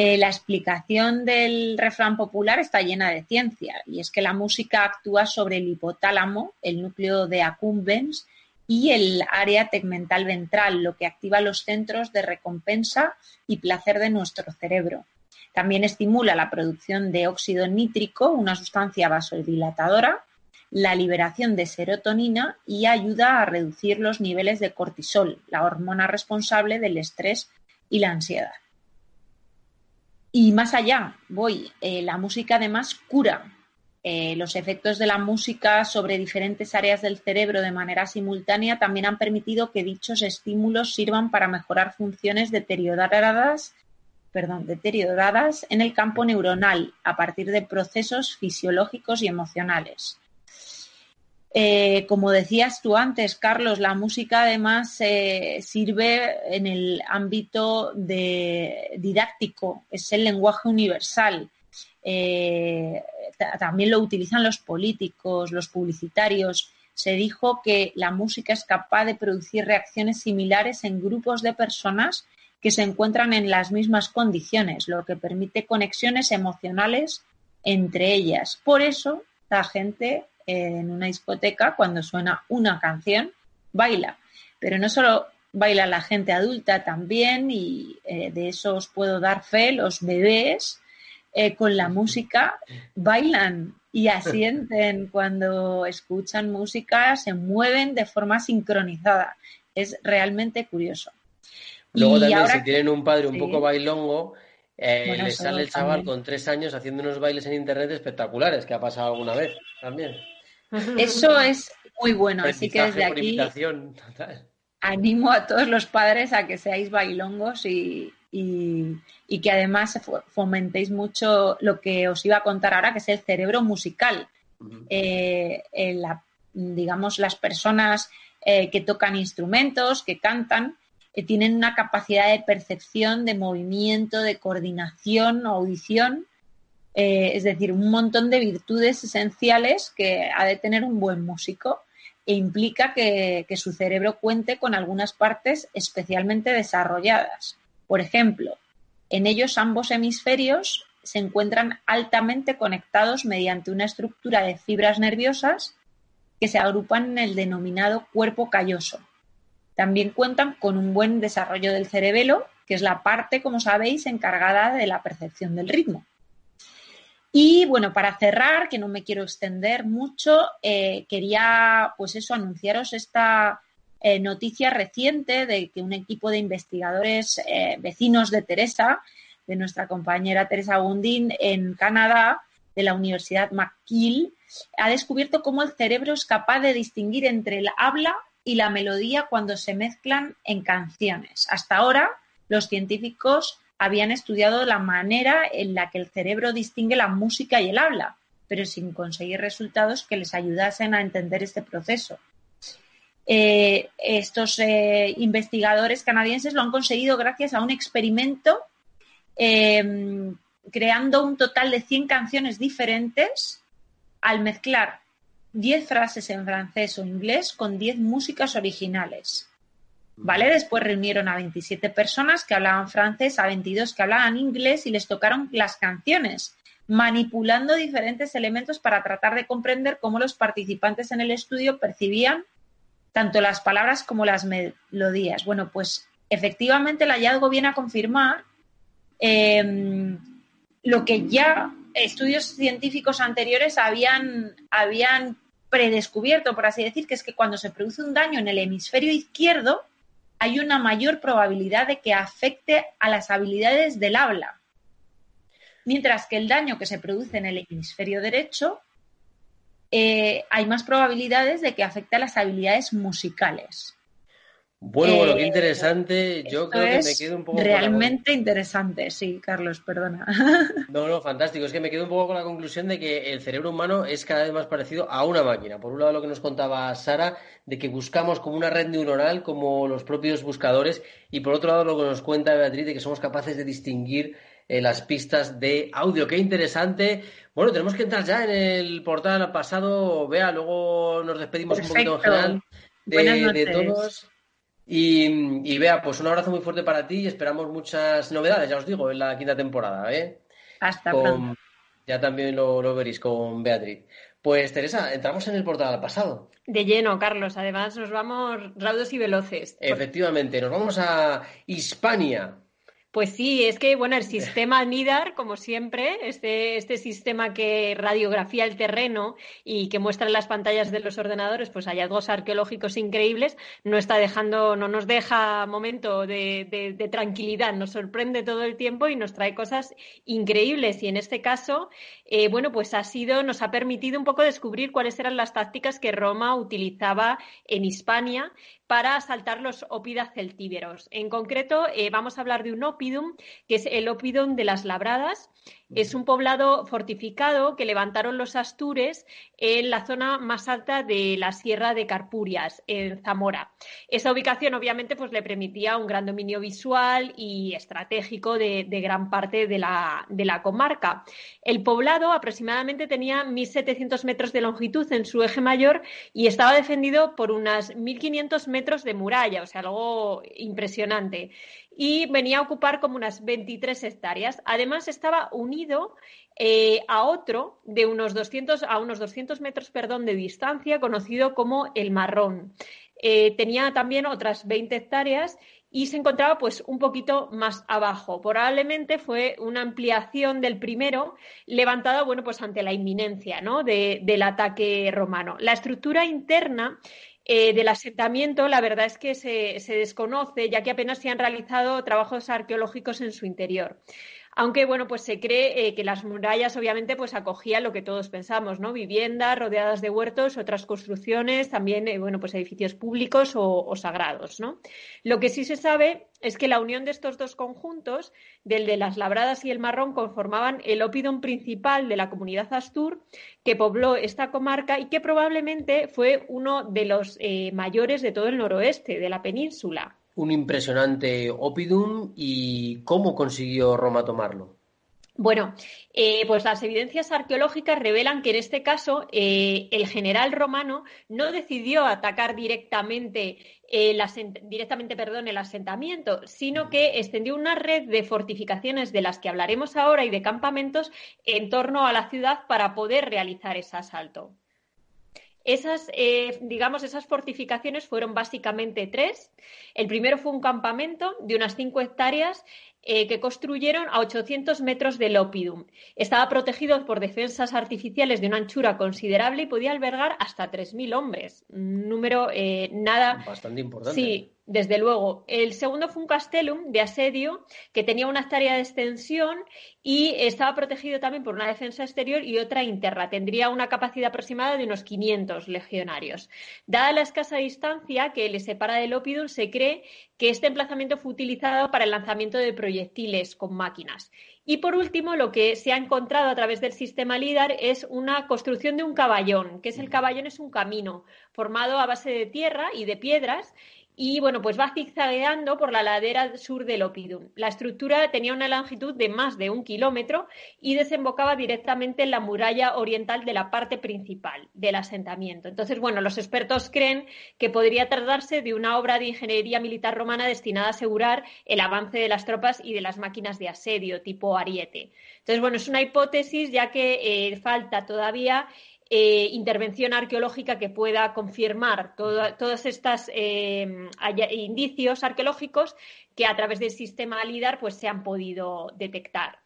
Eh, la explicación del refrán popular está llena de ciencia y es que la música actúa sobre el hipotálamo, el núcleo de accumbens y el área tegmental ventral, lo que activa los centros de recompensa y placer de nuestro cerebro. También estimula la producción de óxido nítrico, una sustancia vasodilatadora, la liberación de serotonina y ayuda a reducir los niveles de cortisol, la hormona responsable del estrés y la ansiedad. Y más allá, voy, eh, la música además cura. Eh, los efectos de la música sobre diferentes áreas del cerebro de manera simultánea también han permitido que dichos estímulos sirvan para mejorar funciones deterioradas, perdón, deterioradas en el campo neuronal a partir de procesos fisiológicos y emocionales. Eh, como decías tú antes, Carlos, la música además eh, sirve en el ámbito didáctico, es el lenguaje universal. Eh, también lo utilizan los políticos, los publicitarios. Se dijo que la música es capaz de producir reacciones similares en grupos de personas que se encuentran en las mismas condiciones, lo que permite conexiones emocionales entre ellas. Por eso la gente en una discoteca, cuando suena una canción, baila. Pero no solo baila la gente adulta también, y eh, de eso os puedo dar fe, los bebés eh, con la música bailan y asienten cuando escuchan música, se mueven de forma sincronizada. Es realmente curioso. Luego también si tienen un padre un poco bailongo, eh, le sale el chaval con tres años haciendo unos bailes en internet espectaculares, que ha pasado alguna vez también. Eso es muy bueno, así que desde aquí animo a todos los padres a que seáis bailongos y, que además fomentéis mucho lo que os iba a contar ahora, que es el cerebro musical. Eh, digamos, las personas eh, que tocan instrumentos, que cantan, que tienen una capacidad de percepción, de movimiento, de coordinación, audición, eh, es decir, un montón de virtudes esenciales que ha de tener un buen músico e implica que, que su cerebro cuente con algunas partes especialmente desarrolladas. Por ejemplo, en ellos ambos hemisferios se encuentran altamente conectados mediante una estructura de fibras nerviosas que se agrupan en el denominado cuerpo calloso. También cuentan con un buen desarrollo del cerebelo, que es la parte, como sabéis, encargada de la percepción del ritmo. Y bueno, para cerrar, que no me quiero extender mucho, eh, quería pues eso, anunciaros esta eh, noticia reciente de que un equipo de investigadores eh, vecinos de Teresa, de nuestra compañera Teresa Gundin en Canadá, de la Universidad McGill, ha descubierto cómo el cerebro es capaz de distinguir entre el habla y la melodía cuando se mezclan en canciones. Hasta ahora, los científicos habían estudiado la manera en la que el cerebro distingue la música y el habla, pero sin conseguir resultados que les ayudasen a entender este proceso. Eh, estos eh, investigadores canadienses lo han conseguido gracias a un experimento eh, creando un total de 100 canciones diferentes al mezclar 10 frases en francés o inglés con 10 músicas originales. ¿Vale? Después reunieron a 27 personas que hablaban francés, a 22 que hablaban inglés y les tocaron las canciones, manipulando diferentes elementos para tratar de comprender cómo los participantes en el estudio percibían tanto las palabras como las melodías. Bueno, pues efectivamente el hallazgo viene a confirmar em, lo que ya estudios científicos anteriores habían, habían predescubierto, por así decir, que es que cuando se produce un daño en el hemisferio izquierdo, hay una mayor probabilidad de que afecte a las habilidades del habla. Mientras que el daño que se produce en el hemisferio derecho, eh, hay más probabilidades de que afecte a las habilidades musicales. Bueno, bueno, qué eh, interesante. Yo creo que me quedo un poco. Realmente interesante, sí, Carlos, perdona. No, no, fantástico. Es que me quedo un poco con la conclusión de que el cerebro humano es cada vez más parecido a una máquina. Por un lado, lo que nos contaba Sara, de que buscamos como una red neuronal, como los propios buscadores. Y por otro lado, lo que nos cuenta Beatriz, de que somos capaces de distinguir eh, las pistas de audio. Qué interesante. Bueno, tenemos que entrar ya en el portal pasado. Vea, luego nos despedimos un poquito en general de, de todos. Y, vea, pues un abrazo muy fuerte para ti y esperamos muchas novedades, ya os digo, en la quinta temporada. ¿eh? Hasta pronto. Ya también lo, veréis con Beatriz. Pues Teresa, entramos en el portal al pasado. De lleno, Carlos. Además, nos vamos raudos y veloces. Efectivamente, nos vamos a Hispania. Pues sí, es que bueno, el sistema NIDAR, como siempre, este, este sistema que radiografía el terreno y que muestra en las pantallas de los ordenadores pues hallazgos arqueológicos increíbles, no está dejando, no nos deja momento de, de, tranquilidad, nos sorprende todo el tiempo y nos trae cosas increíbles. Y en este caso, eh, bueno, pues ha sido, nos ha permitido un poco descubrir cuáles eran las tácticas que Roma utilizaba en Hispania para asaltar los ópidas celtíberos. En concreto, eh, vamos a hablar de un ópidum, que es el ópidum de las labradas, es un poblado fortificado que levantaron los astures en la zona más alta de la Sierra de Carpurias, en Zamora. Esa ubicación, obviamente, pues le permitía un gran dominio visual y estratégico de, gran parte de la, de la, comarca. El poblado aproximadamente tenía 1.700 metros de longitud en su eje mayor y estaba defendido por unas 1.500 metros metros de muralla, o sea, algo impresionante. Y venía a ocupar como unas 23 hectáreas. Además, estaba unido eh, a otro de unos 200, a unos 200 metros perdón, de distancia, conocido como el Marrón. Eh, tenía también otras 20 hectáreas y se encontraba pues un poquito más abajo. Probablemente fue una ampliación del primero levantada bueno, pues ante la inminencia ¿no? del ataque romano. La estructura interna eh, del asentamiento, la verdad es que se, se desconoce, ya que apenas se han realizado trabajos arqueológicos en su interior. Aunque, bueno, pues se cree eh, que las murallas obviamente pues acogían lo que todos pensamos, ¿no? Viviendas rodeadas de huertos, otras construcciones, también, eh, bueno, pues edificios públicos o, sagrados, ¿no? Lo que sí se sabe es que la unión de estos dos conjuntos, del de las labradas y el marrón, conformaban el ópidum principal de la comunidad astur que pobló esta comarca y que probablemente fue uno de los eh, mayores de todo el noroeste de la península un impresionante opidum y cómo consiguió Roma tomarlo. Bueno, eh, pues las evidencias arqueológicas revelan que en este caso eh, el general romano no decidió atacar directamente, el directamente el asentamiento, sino que extendió una red de fortificaciones de las que hablaremos ahora y de campamentos en torno a la ciudad para poder realizar ese asalto. Esas, eh, digamos, esas fortificaciones fueron básicamente tres. El primero fue un campamento de unas cinco hectáreas eh, que construyeron a 800 metros del Opidum. Estaba protegido por defensas artificiales de una anchura considerable y podía albergar hasta 3.000 hombres. Un número eh, nada. Bastante importante. Sí, desde luego. El segundo fue un castellum de asedio que tenía una hectárea de extensión y estaba protegido también por una defensa exterior y otra interna. Tendría una capacidad aproximada de unos 500 legionarios. Dada la escasa distancia que le separa del Opidum, se cree que este emplazamiento fue utilizado para el lanzamiento de proyectiles con máquinas. Y por último, lo que se ha encontrado a través del sistema LIDAR es una construcción de un caballón, que es el caballón es un camino formado a base de tierra y de piedras y bueno, pues va zigzagueando por la ladera sur del Opidum. La estructura tenía una longitud de más de un kilómetro y desembocaba directamente en la muralla oriental de la parte principal del asentamiento. Entonces, bueno, los expertos creen que podría tratarse de una obra de ingeniería militar romana destinada a asegurar el avance de las tropas y de las máquinas de asedio tipo ariete. Entonces, bueno, es una hipótesis ya que eh, falta todavía eh, intervención arqueológica que pueda confirmar todos estos eh, indicios arqueológicos que a través del sistema LIDAR pues, se han podido detectar.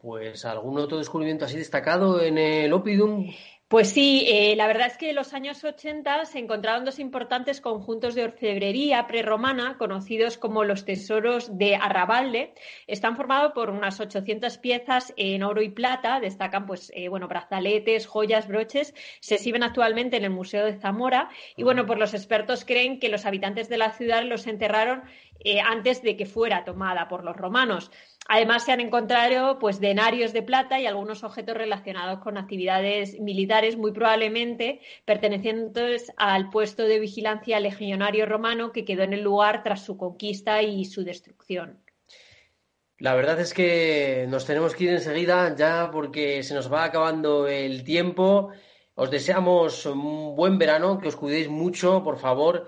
Pues algún otro descubrimiento así destacado en el Opidum. Pues sí, eh, la verdad es que en los años 80 se encontraron dos importantes conjuntos de orfebrería prerromana, conocidos como los tesoros de Arrabalde. Están formados por unas 800 piezas en oro y plata. Destacan, pues, eh, bueno, brazaletes, joyas, broches. Se exhiben actualmente en el Museo de Zamora. Y bueno, pues los expertos creen que los habitantes de la ciudad los enterraron eh, antes de que fuera tomada por los romanos. Además, se han encontrado pues, denarios de plata y algunos objetos relacionados con actividades militares, muy probablemente pertenecientes al puesto de vigilancia legionario romano que quedó en el lugar tras su conquista y su destrucción. La verdad es que nos tenemos que ir enseguida ya porque se nos va acabando el tiempo. Os deseamos un buen verano, que os cuidéis mucho, por favor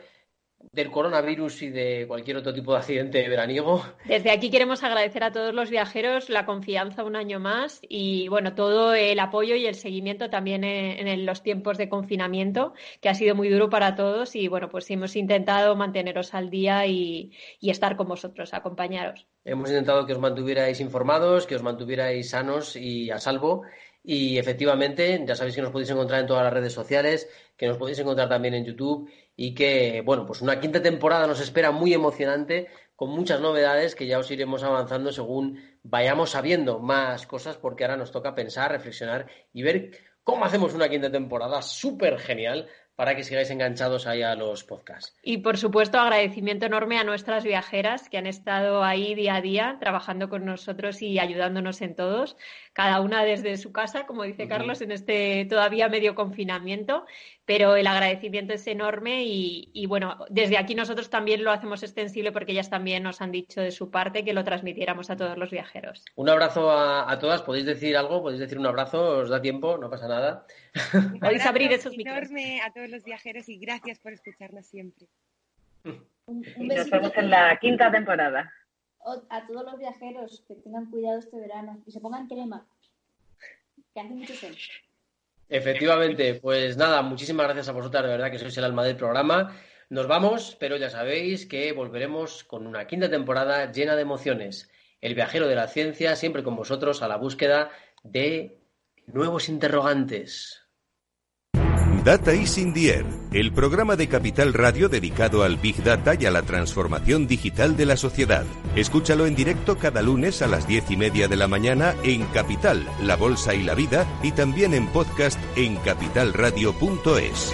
del coronavirus y de cualquier otro tipo de accidente veraniego. Desde aquí queremos agradecer a todos los viajeros la confianza un año más y bueno, todo el apoyo y el seguimiento también en, los tiempos de confinamiento, que ha sido muy duro para todos y bueno, pues hemos intentado manteneros al día y, y estar con vosotros, acompañaros. Hemos intentado que os mantuvierais informados, que os mantuvierais sanos y a salvo. Y efectivamente, ya sabéis que nos podéis encontrar en todas las redes sociales, que nos podéis encontrar también en YouTube y que, bueno, pues una quinta temporada nos espera muy emocionante, con muchas novedades que ya os iremos avanzando según vayamos sabiendo más cosas, porque ahora nos toca pensar, reflexionar y ver cómo hacemos una quinta temporada súper genial para que sigáis enganchados ahí a los podcasts. Y por supuesto, agradecimiento enorme a nuestras viajeras que han estado ahí día a día trabajando con nosotros y ayudándonos en todos, cada una desde su casa, como dice Carlos, en este todavía medio confinamiento pero el agradecimiento es enorme y, bueno, desde aquí nosotros también lo hacemos extensible porque ellas también nos han dicho de su parte que lo transmitiéramos a todos los viajeros. Un abrazo a, todas, podéis decir algo, podéis decir un abrazo, os da tiempo, no pasa nada. Podéis abrir esos enorme a todos los viajeros y gracias por escucharnos siempre. nos vemos en la quinta temporada. A todos los viajeros que tengan cuidado este verano y se pongan crema, que hace mucho sol. Efectivamente, pues nada, muchísimas gracias a vosotras, de verdad que sois el alma del programa. Nos vamos, pero ya sabéis que volveremos con una quinta temporada llena de emociones. El viajero de la ciencia, siempre con vosotros a la búsqueda de nuevos interrogantes. Data is in the air, el programa de Capital Radio dedicado al Big Data y a la transformación digital de la sociedad. Escúchalo en directo cada lunes a las diez y media de la mañana en Capital, La Bolsa y la Vida y también en podcast en capitalradio.es.